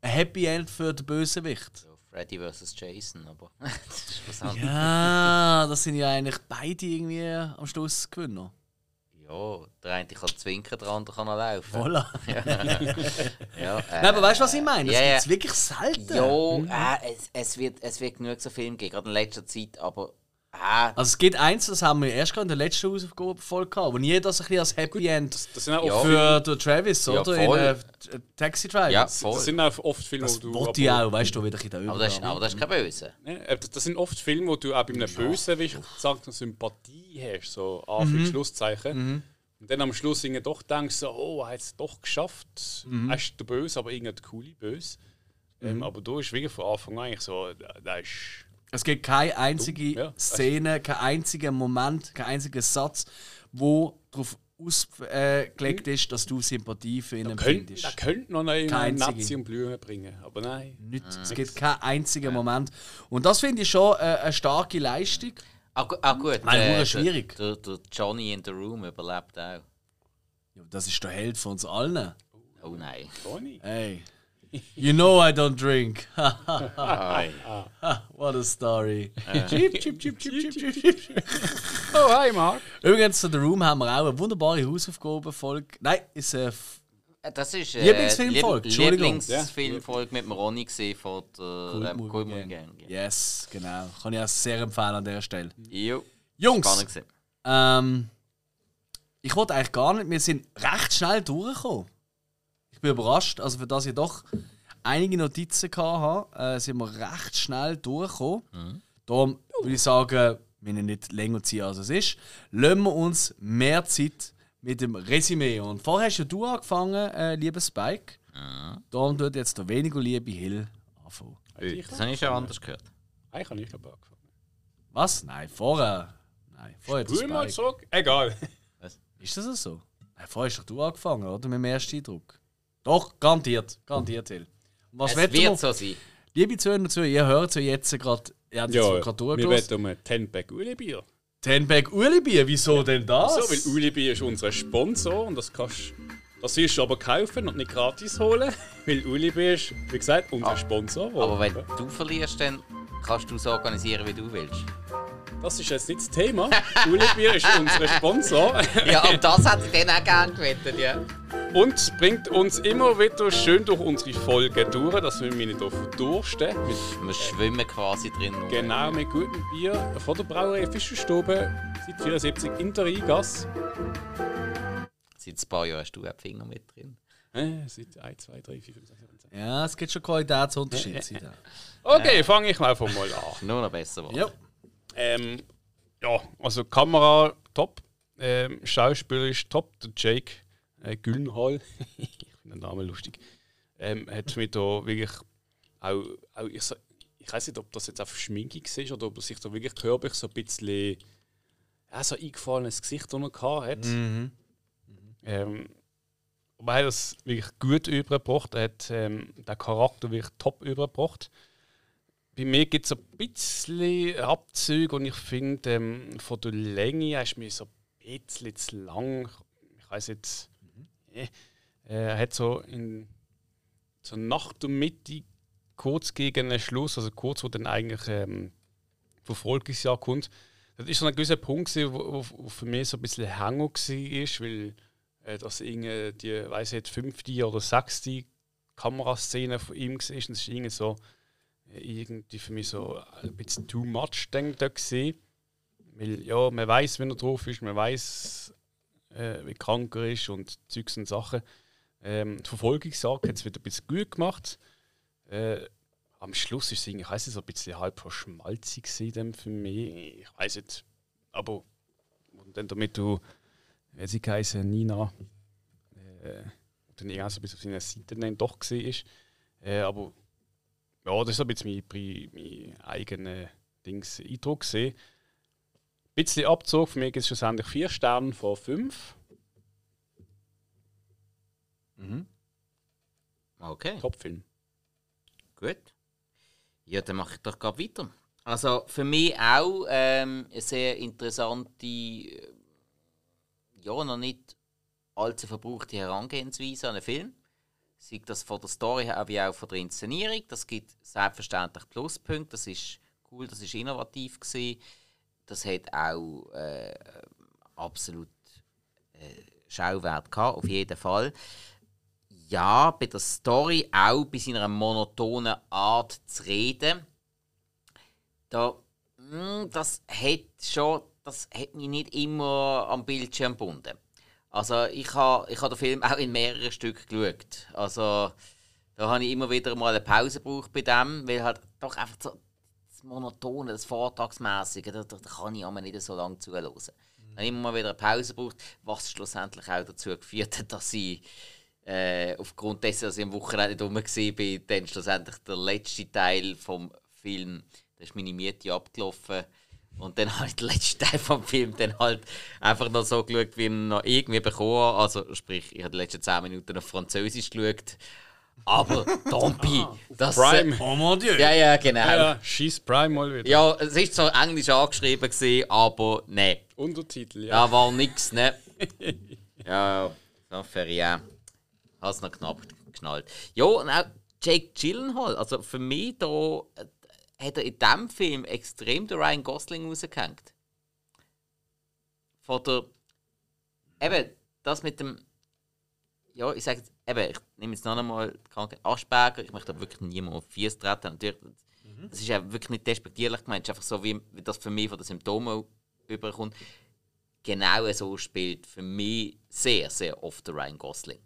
Ein Happy End für den Bösewicht. So Freddy vs. Jason, aber <laughs> das ist was anderes. Ja, das sind ja eigentlich beide irgendwie am Schluss Gewinner. Ja, der eine kann zwinkern, der andere kann laufen. Voilà. <laughs> Ja, äh, <laughs> Nein, aber weißt du, was ich meine? Das ja, gibt es wirklich selten. Ja, äh, es, es, wird, es wird genug so Filme geben, gerade in letzter Zeit, aber äh, Also es gibt eins, das haben wir erst gerade in der letzten Hausaufgabe gehabt, wo nie das ein bisschen als Happy End Das sind auch Ja. für den Travis, Ja, oder? voll. In äh, Taxi Driver. ja, das voll. sind auch oft Filme, Das wo du. wollte ich auch, weißt du, wieder ein bisschen Aber das, ist, aber das ist kein Böse. Äh, das sind oft Filme, wo du auch bei einem Bösewicht sagst, eine Sympathie hast, so Anführungs- Schlusszeichen. Und dann am Schluss irgendwie doch denkst so, oh, er hat es doch geschafft. Er ist der Böse, aber irgendein coole Böse. Ähm, aber du ist wirklich von Anfang an eigentlich so, da, da ist. Es gibt keine einzige Ja. Szene, keinen einzigen Moment, keinen einzigen Satz, wo darauf ausgelegt ist, dass du Sympathie für ihn empfindest. da könnte noch eine Keine Nazi und Blumen bringen, aber nein. Nicht. Es gibt keinen einzigen Moment. Und das finde ich schon äh, eine starke Leistung. Ah, gu- ah gut. Hure der- schwierig. Der, der Johnny in the Room überlebt auch. Ja, das ist der Held von uns allen. Oh nein. Tony. Hey. You know I don't drink. <laughs> Ei. <laughs> What a story. Chip, chip, chip, chip, chip, chip, chip. <laughs> Oh, hi Mark. Übrigens, zu The Room haben wir auch eine wunderbare Hausaufgabenfolge. Nein, ist eine F- Das ist äh, Lieblingsfilmfolge, Lieb-. Lieblingsfilmfolge mit dem Ronny gesehen von der Cool Cool Gang. Gang. Yes, genau. Kann ich auch sehr empfehlen an dieser Stelle. Jo. Jungs, ähm, ich wollte eigentlich gar nicht, wir sind recht schnell durchgekommen. Ich bin überrascht, also für das ich doch einige Notizen hatte, äh, sind wir recht schnell durchgekommen. Darum würde ich sagen, wenn ihr nicht länger ziehen als es ist, lassen wir uns mehr Zeit mit dem Resümee. Und vorher hast ja du angefangen, äh, lieber Spike. Darum tut jetzt der weniger liebe Hill anfangen. Das habe ich schon anders gehört. Eigentlich habe ich glaube angefangen. Was? Nein, vorher. Nein, vorher Spul mal zurück. Egal. Ist das so? Nein, vorher hast doch du angefangen, oder? Mit dem ersten Eindruck. Doch, garantiert. Garantiert. Und Was Es wird noch? so sein. Liebe Zuhörer und Zuhörer, ihr hört ja jetzt gerade, ihr habt jetzt Ja, gerade wir wollen um ein 10-Pack Uli-Bier. Tenback Ueli-Bier, wieso denn das? So, weil Uli-Bier ist unser Sponsor und das kannst das du aber kaufen und nicht gratis holen, weil Uli-Bier ist, wie gesagt, unser Sponsor. Aber wenn du verlierst, dann kannst du es organisieren, wie du willst. Das ist jetzt nicht das Thema. Uli-Bier ist unser Sponsor <laughs> Ja, und das hätte ich dann auch gerne gewettet, ja. und bringt uns immer wieder schön durch unsere Folgen durch, dass wir nicht verdursten. Mit, Wir schwimmen quasi drin. genau, mit gutem Bier von der Brauerei Fischerstube seit 74 in der Rheingasse. Seit ein paar Jahren hast du auch Finger mit drin. Äh, seit 1, 2, 3, 4, 5, 6, 7, 8. Ja, es gibt schon Qualitätsunterschiede. <laughs> Okay, fange ich mal einfach mal an. Nur noch besser geworden. ja. Ähm, ja, also Kamera top, ähm, Schauspieler ist top. Der Jake äh, Gyllenhaal, <laughs> ich finde den Namen lustig, ähm, hat mir da wirklich auch, auch ich, ich weiß nicht, ob das jetzt auf Schminke war oder ob er sich da wirklich körperlich so ein bisschen ja, so eingefallenes Gesicht gehabt hat. Ähm, aber er hat das wirklich gut übergebracht. Er hat ähm, den Charakter wirklich top übergebracht. Bei mir gibt es ein bisschen Abzüge und ich finde, ähm, von der Länge ist mir so ein bisschen zu lang. Ich weiß jetzt, äh, er hat so in so nach der Mitte, kurz gegen den Schluss, also kurz wo dann eigentlich ähm, Verfolgungsjahr kommt, das ist so ein gewisser Punkt, gewesen, wo, wo, für mich so ein bisschen Hänger war, weil äh, das irgendwie die, weiß ich fünfte oder sechste Kameraszene von ihm war. Und es ist irgendwie so irgendwie für mich so ein bisschen too much denke da gesehen. Weil ja, man weiß, wenn er drauf ist, man weiß, äh, wie krank er ist und Zeugs und Sachen. Ähm, die Verfolgungsjagd hat es wieder ein bisschen gut gemacht. Äh, am Schluss ist es ich weiß nicht, ein bisschen halb verschmalzig gewesen für mich. Ich weiß nicht. Aber und dann damit du, wie sie heißen, Nina, äh, dann irgendwie so bis auf seiner Seite dann doch gesehen ist. Äh, aber ja, das ist ein bisschen mein, mein eigener Dings Eindruck. Ein bisschen Abzug, für mich gibt es schlussendlich vier Sterne von fünf. Mhm. Okay. Top-Film. Gut. Ja, dann mache ich doch gerade weiter. Also für mich auch ähm, eine sehr interessante, ja, noch nicht allzu verbrauchte Herangehensweise an einen Film. Sei das von der Story her wie auch von der Inszenierung. Das gibt selbstverständlich Pluspunkte. Das ist cool, das ist innovativ gewesen. Das hat auch äh, absolut äh, Schauwert gehabt, auf jeden Fall ja, bei der Story auch bei seiner monotonen Art zu reden, da, mh, hm, das hat schon, das hat mich nicht immer am Bildschirm gebunden. Also ich habe ich ha den Film auch in mehreren Stücken geschaut. Also da habe ich immer wieder mal eine Pause gebraucht bei dem, weil halt doch einfach so das Monotone, das Vortragsmäßige, da, da, kann ich aber nicht so lange zuhören. Mhm. Dann habe immer mal wieder eine Pause gebraucht, was schlussendlich auch dazu geführt hat, dass ich äh, aufgrund dessen, dass ich am Wochenende nicht rum war, dann schlussendlich der letzte Teil vom Film, da ist meine Miete abgelaufen. Und dann <laughs> habe ich den letzten Teil vom Film dann halt einfach noch so geschaut, wie ich ihn noch irgendwie bekommen Also sprich, ich habe die letzten 10 Minuten auf Französisch geschaut. Aber <laughs> Dompi, das... Prime. Oh mon Dieu! Ja, ja, genau. Ja, ja, schieß Prime mal wieder. Ja, es ist zwar englisch angeschrieben, gewesen, aber ne. Untertitel, ja. Da war nichts, ne? <laughs> ja, so ja hat es noch knapp geschnallt. Ja, und auch Jake Gyllenhaal, also für mich da hat er in diesem Film extrem den Ryan Gosling rausgehängt. Von der. Eben, das mit dem. Ja, ich sage eben, ich nehme jetzt noch einmal Asperger, ich möchte da wirklich niemand auf Fies treten. Natürlich, mhm. Das ist ja wirklich nicht despektierlich gemeint, es ist einfach so, wie, wie das für mich von den Symptomen überkommt. Genau so spielt für mich sehr, sehr oft der Ryan Gosling.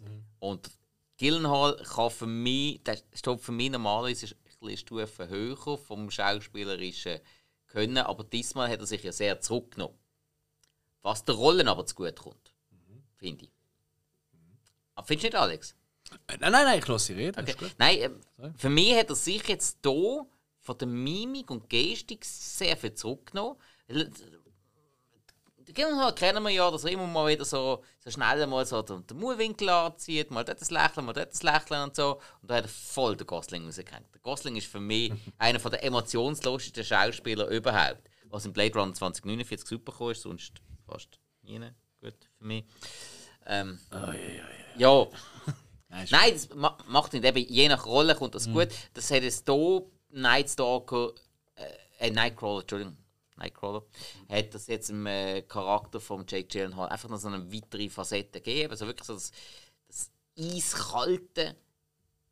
Mhm. Und Gyllenhaal kann für mich, der steht für mich normalerweise eine Stufe höher vom schauspielerischen Können, aber diesmal hat er sich ja sehr zurückgenommen. Was der Rollen aber zu gut kommt, mhm. finde ich. Mhm. Findest du nicht, Alex? Äh, nein, nein, nein, ich lasse sie reden. Okay. Nein, äh, für mich hat er sich jetzt hier von der Mimik und Gestik sehr viel zurückgenommen. Gyllenhaal kennen wir ja, dass er immer mal wieder so, so schnell mal so den, den Mundwinkel anzieht, mal dort das Lächeln, mal dort das Lächeln und so. Und da hat er voll den Gosling rausgehängt. Der Gosling ist für mich <laughs> einer der emotionslosesten Schauspieler überhaupt. Was in Blade Runner 2049 super ist sonst fast nie gut für mich. Ähm, oh, ja, ja, <laughs> ja. Nein, das macht nicht. Eben, je nach Rolle kommt das mhm. gut. Das hat es hier Night Stalker, äh, Nightcrawler, Entschuldigung, Nightcrawler, hat das jetzt im äh, Charakter von Jake Gyllenhaal einfach noch so eine weitere Facette gegeben. Also wirklich so das, das Eiskalte,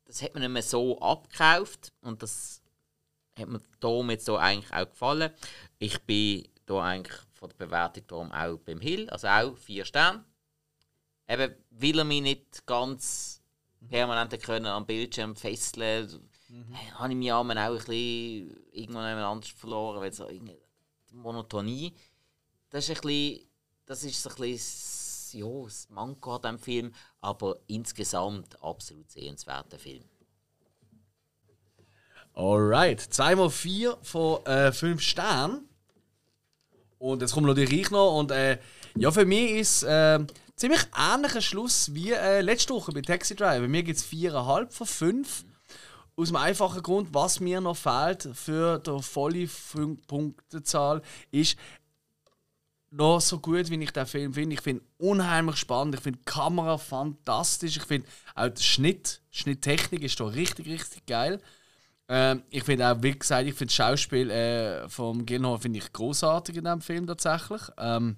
das hat man nicht mehr so abgekauft und das hat mir damit so eigentlich auch gefallen. Ich bin da eigentlich von der Bewertung darum auch beim Hill, also auch vier Sterne. Eben, weil er mich nicht ganz permanent können am Bildschirm fesseln mhm. habe ich mich auch ein bisschen irgendwann anders verloren, weil so Monotonie, das ist ein bisschen, das ist ein bisschen ja, das Manko an diesem Film, aber insgesamt absolut sehenswerter Film. Alright, 2x4 von äh, 5 Sternen. Und jetzt kommt noch die Reich noch. Und äh, ja, für mich ist äh, ziemlich ähnlicher Schluss wie äh, letzte Woche bei Taxi Drive. Bei mir gibt es 4,5 von 5. Aus dem einfachen Grund, was mir noch fehlt für die volle Punktezahl, ist noch so gut, wie ich den Film finde. Ich finde unheimlich spannend. Ich finde die Kamera fantastisch. Ich finde auch der Schnitt, Schnitttechnik ist da richtig, richtig geil. Ähm, ich finde auch, wie gesagt, ich finde das Schauspiel äh, vom Gyllenhaal finde ich großartig in diesem Film tatsächlich. Ähm,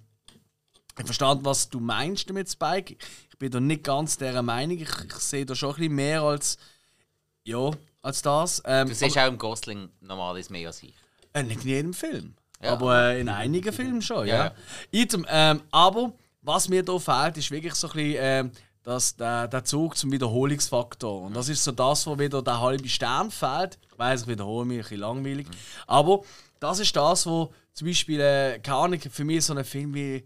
ich verstehe, was du meinst damit, Spike. Ich bin da nicht ganz der Meinung. Ich, ich sehe da schon ein bisschen mehr als ja, als das. Ähm, du siehst auch im Gosling normalerweise mehr als ich. Äh, nicht in jedem Film. Ja. Aber äh, in einigen Filmen schon, ja. ja. Ähm, aber was mir hier fehlt, ist wirklich so ein bisschen ähm, dass der, der Zug zum Wiederholungsfaktor. Und das ist so das, wo wieder der halbe Stern fehlt. Ich weiß, ich wiederhole mich, ein bisschen langweilig. Aber das ist das, wo zum Beispiel, äh, keine Ahnung, für mich so ein Film wie.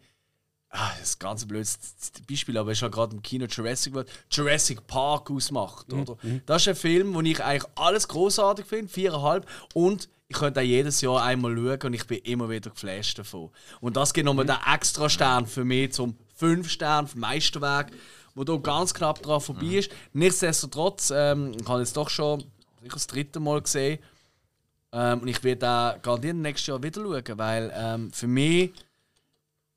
Ah, das ist ein ganz blödes Beispiel, aber ist ja gerade im Kino Jurassic World, Jurassic Park ausmacht, oder? Das ist ein Film, wo ich eigentlich alles großartig finde, viereinhalb, und ich könnte auch jedes Jahr einmal schauen und ich bin immer wieder geflasht davon. Und das gibt nochmal den extra Stern für mich zum 5 Stern vom Meisterwerk, wo da ganz knapp dran vorbei ist. Nichtsdestotrotz, ähm, ich habe jetzt doch schon sicher das dritte Mal gesehen ähm, und ich werde auch garantiert nächstes Jahr wieder schauen, weil ähm, für mich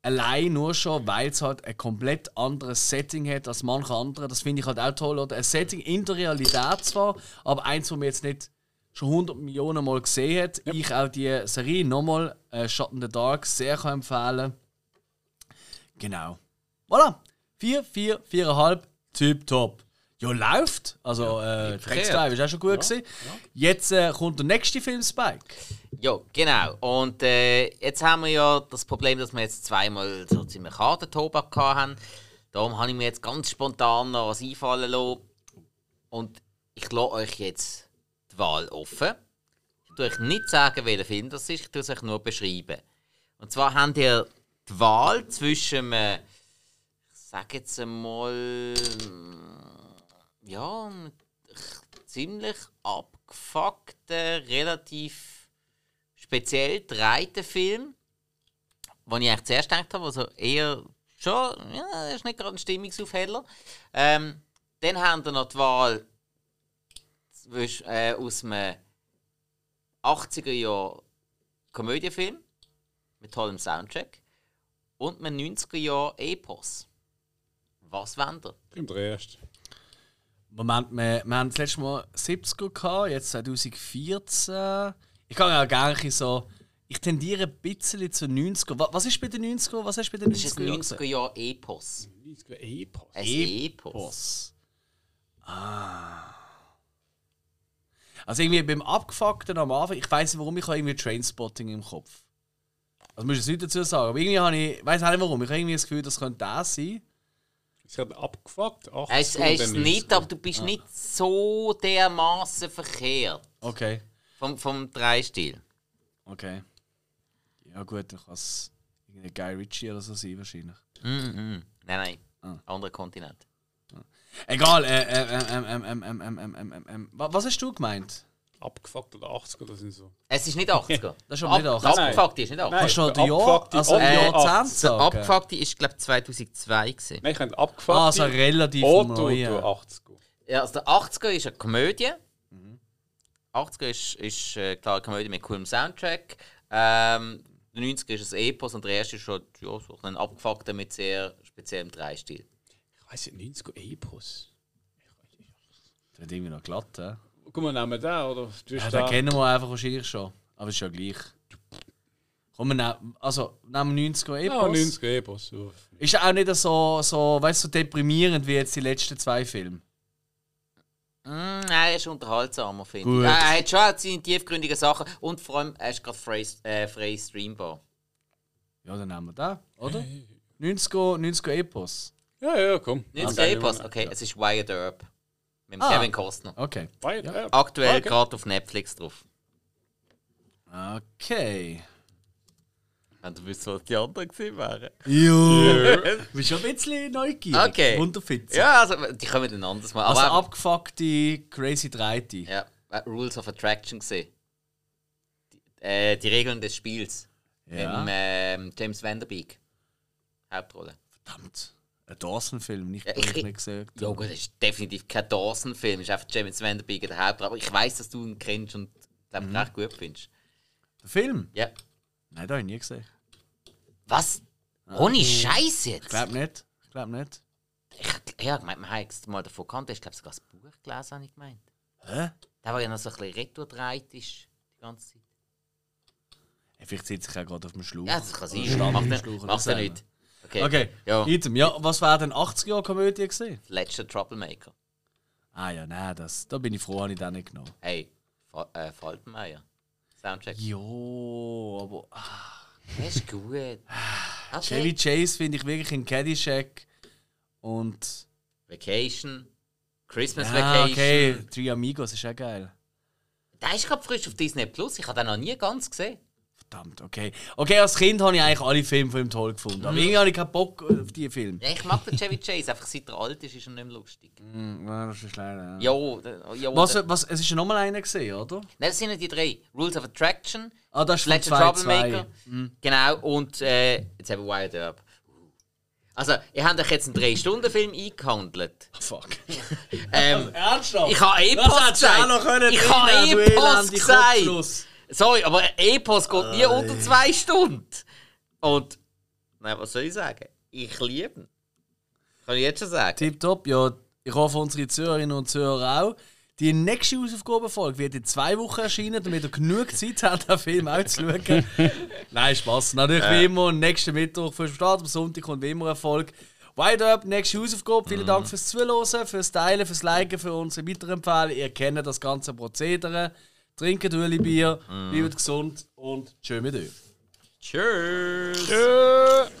allein nur schon, weil es halt ein komplett anderes Setting hat als manche andere. Das finde ich halt auch toll. Oder? Ein Setting in der Realität zwar, aber eins, das man jetzt nicht schon 100 Millionen Mal gesehen hat. Ich auch die Serie nochmal, äh, Shot in the Dark, sehr kann empfehlen. Genau. Voilà. 4, 4, 4,5, Typ top. Ja, läuft. Also, äh, Taxi Drive ist auch schon gut gewesen. Jetzt äh, kommt der nächste Film, Spike. Ja, genau. Und äh, jetzt haben wir ja das Problem, dass wir jetzt zweimal so ziemlich harten Tobak haben. Darum habe ich mir jetzt ganz spontan noch was einfallen lassen. Und ich lasse euch jetzt die Wahl offen. Ich tue euch nicht sagen, welcher Film das ist, ich tue es euch nur beschreiben. Und zwar habt ihr die Wahl zwischen einem, ich sage jetzt einmal, ja, einem ziemlich abgefuckten, relativ speziell dreiten Film, wo ich eigentlich zuerst gedacht habe, also eher schon, ja, das ist nicht gerade ein Stimmungsaufheller. Ähm, dann haben wir noch die Wahl äh, aus einem 80er Jahr Komödienfilm mit tollem Soundtrack und einem 90er Jahr Epos. Was wollt? Im ersten. Moment, wir, wir haben das letzte Mal 70er gehabt, jetzt 2014. Ich kann ja gar nicht so. Ich tendiere ein bisschen zu 90er. Wa- Was ist bei den 90er? Was hast du bei den 90er? Das ist ein Jahren 90er Jahr Epos. 90er Epos. Ein? Epos. Epos. Ah. Also irgendwie beim Abgefuckten am Anfang, ich weiß nicht warum, ich habe irgendwie Trainspotting im Kopf. Also muss ich es nicht dazu sagen. Aber irgendwie habe ich, ich weiß auch nicht warum, ich habe irgendwie das Gefühl, das könnte das sein. Ist gerade abgefuckt. 80er Er ist, er ist nicht, 90er. aber du bist nicht so dermaßen verkehrt Okay. vom, vom Dreistil. Okay. Ja gut, dann kann es irgendein Guy Ritchie oder so sein wahrscheinlich. Mhm. Nein, nein. Ah. Anderer Kontinent. Egal, äh, äh, ähm, ähm, ähm, ähm, ähm, ähm, ähm, wa- was hast du gemeint? Abgefuckt oder 80er, das sind so. Es ist nicht 80er. <laughs> Das ist aber nicht 80er. Nein. Abgefuckte ist nicht 80er. Kannst du noch die Jahr, also oder Jahrzehnt 80er. sagen? Abgefuckte ist, glaube ich, 2002 gewesen. Nein, ich könnte abgefuckt. Ah, also relativ Oder neu. du 80er. Ja, also der 80er ist eine Komödie. 80er ist, ist äh, klar eine Komödie mit coolem Soundtrack. Ähm, der 90er ist ein Epos und der erste ist schon ja, so ein abgefuckter mit sehr speziellem Dreistil. Ich weiß nicht, 90er Epos. Das wird irgendwie noch glatt, hä? Guck mal, nehmen wir den, oder? Du Ja, den da. kennen wir einfach wahrscheinlich schon. Aber ist ja gleich. Komm, wir nehmen, also, nehmen wir 90er Ja, Epos. 90er Epos. Ja. Ist auch nicht so, so, weißt du, so deprimierend wie jetzt die letzten zwei Filme. Mm, nein, er ist unterhaltsamer, finde ich. Er hat schon seine tiefgründigen Sachen und vor allem, er ist gerade frei, äh, frei streambar. Ja, dann nehmen wir den, oder? 90er, 90er Epos. Ja, ja, komm. Nicht das Okay. Epos, okay, es ist Wyatt Earp. Mit Ah. Kevin Costner. Okay. Ja. Aktuell Okay. gerade auf Netflix drauf. Okay. Wenn du wüsstest, was die anderen gewesen wären. Ja. <laughs> Du bist schon ein bisschen neugierig. Okay. Runterfitzen. Ja, also die kommen dann anders mal. Also Aber abgefuckte Crazy Dreite. ja, äh, Rules of Attraction gesehen. Die, äh, die Regeln des Spiels. Ja. Mit ähm, James Vanderbeek. Hauptrolle. Verdammt. Ein Dawson-Film, nicht, Ja, den ich- ich nicht gesehen Ja gut, das ist definitiv kein Dawson-Film. Ist einfach James Vanderbeek der Hauptrolle. Aber ich weiß, dass du ihn kennst und glaube Mhm. recht gut findest. Der Film? Ja. Nein, den habe ich nie gesehen. Was? Ohne Scheiß jetzt? Ich glaube nicht. Ich glaube nicht. Ich, ja, ich meine, man hat mal davon gekannt. Ich glaube sogar das Buch gelesen, habe ich gemeint. Hä? Der war ja noch so ein bisschen retour-dreit ist die ganze Zeit. Hey, vielleicht sitze ich ja gerade auf dem Schlauch. Ja, das kann sein. Macht er nicht. Okay. Okay, Ja. Item. Ja, was wäre denn 80er-Jahre-Komödie gesehen? Letzter Troublemaker. Ah ja, nein, das, da bin ich froh, habe ich den nicht genommen. Hey, Fa äh, Faltenmeier. Soundtrack. Jo, aber ah, Das ist gut. Chevy Okay. Chase finde ich wirklich in Caddyshack und Vacation, Christmas Ah, Vacation. okay. Three Amigos ist auch geil. Der ist gerade frisch auf Disney Plus. Ich habe den noch nie ganz gesehen. Verdammt, okay. Okay, als Kind habe ich eigentlich alle Filme von ihm toll gefunden. Aber irgendwie habe ich keinen Bock auf diese Filme. Ja, ich mag den Chevy Chase, einfach seit er alt ist, ist er nicht mehr lustig. Hm, ja, das ist leider. Ja. Jo, der- jo, Was, was, es ist ja nochmal einer gesehen, oder? Nein, das sind ja die drei. Rules of Attraction, Ah, das ist Legend 2, Troublemaker. 2. Genau, und äh, jetzt haben wir Wild Herb. Also, ihr habt euch jetzt einen 3-Stunden-Film eingehandelt. Fuck. <laughs> Ähm, <laughs> Ernsthaft? ich habe Epos du auch gesagt. Ich habe du Epos gesagt. Sorry, aber Epos geht nie unter zwei Stunden. Und, nein, was soll ich sagen? Ich liebe ihn. Kann ich jetzt schon sagen. Tipptopp, ja. Ich hoffe, unsere Zuhörerinnen und Zuhörer auch. Die nächste Hausaufgabenfolge wird in zwei Wochen erscheinen, damit ihr genug Zeit habt, den Film auch zu schauen. <laughs> Nein, Spaß. Natürlich wie immer, nächsten Mittwoch für Start, am Sonntag kommt wie immer Erfolg. Wide Up, nächste Hausaufgabe. Vielen Dank fürs Zuhören, fürs Teilen, fürs Liken, für unsere Weiterempfehlen. Ihr kennt das ganze Prozedere. Trinkt ein Bier, mm. bleibt gesund und tschö mit euch. Tschüss. Tschüss.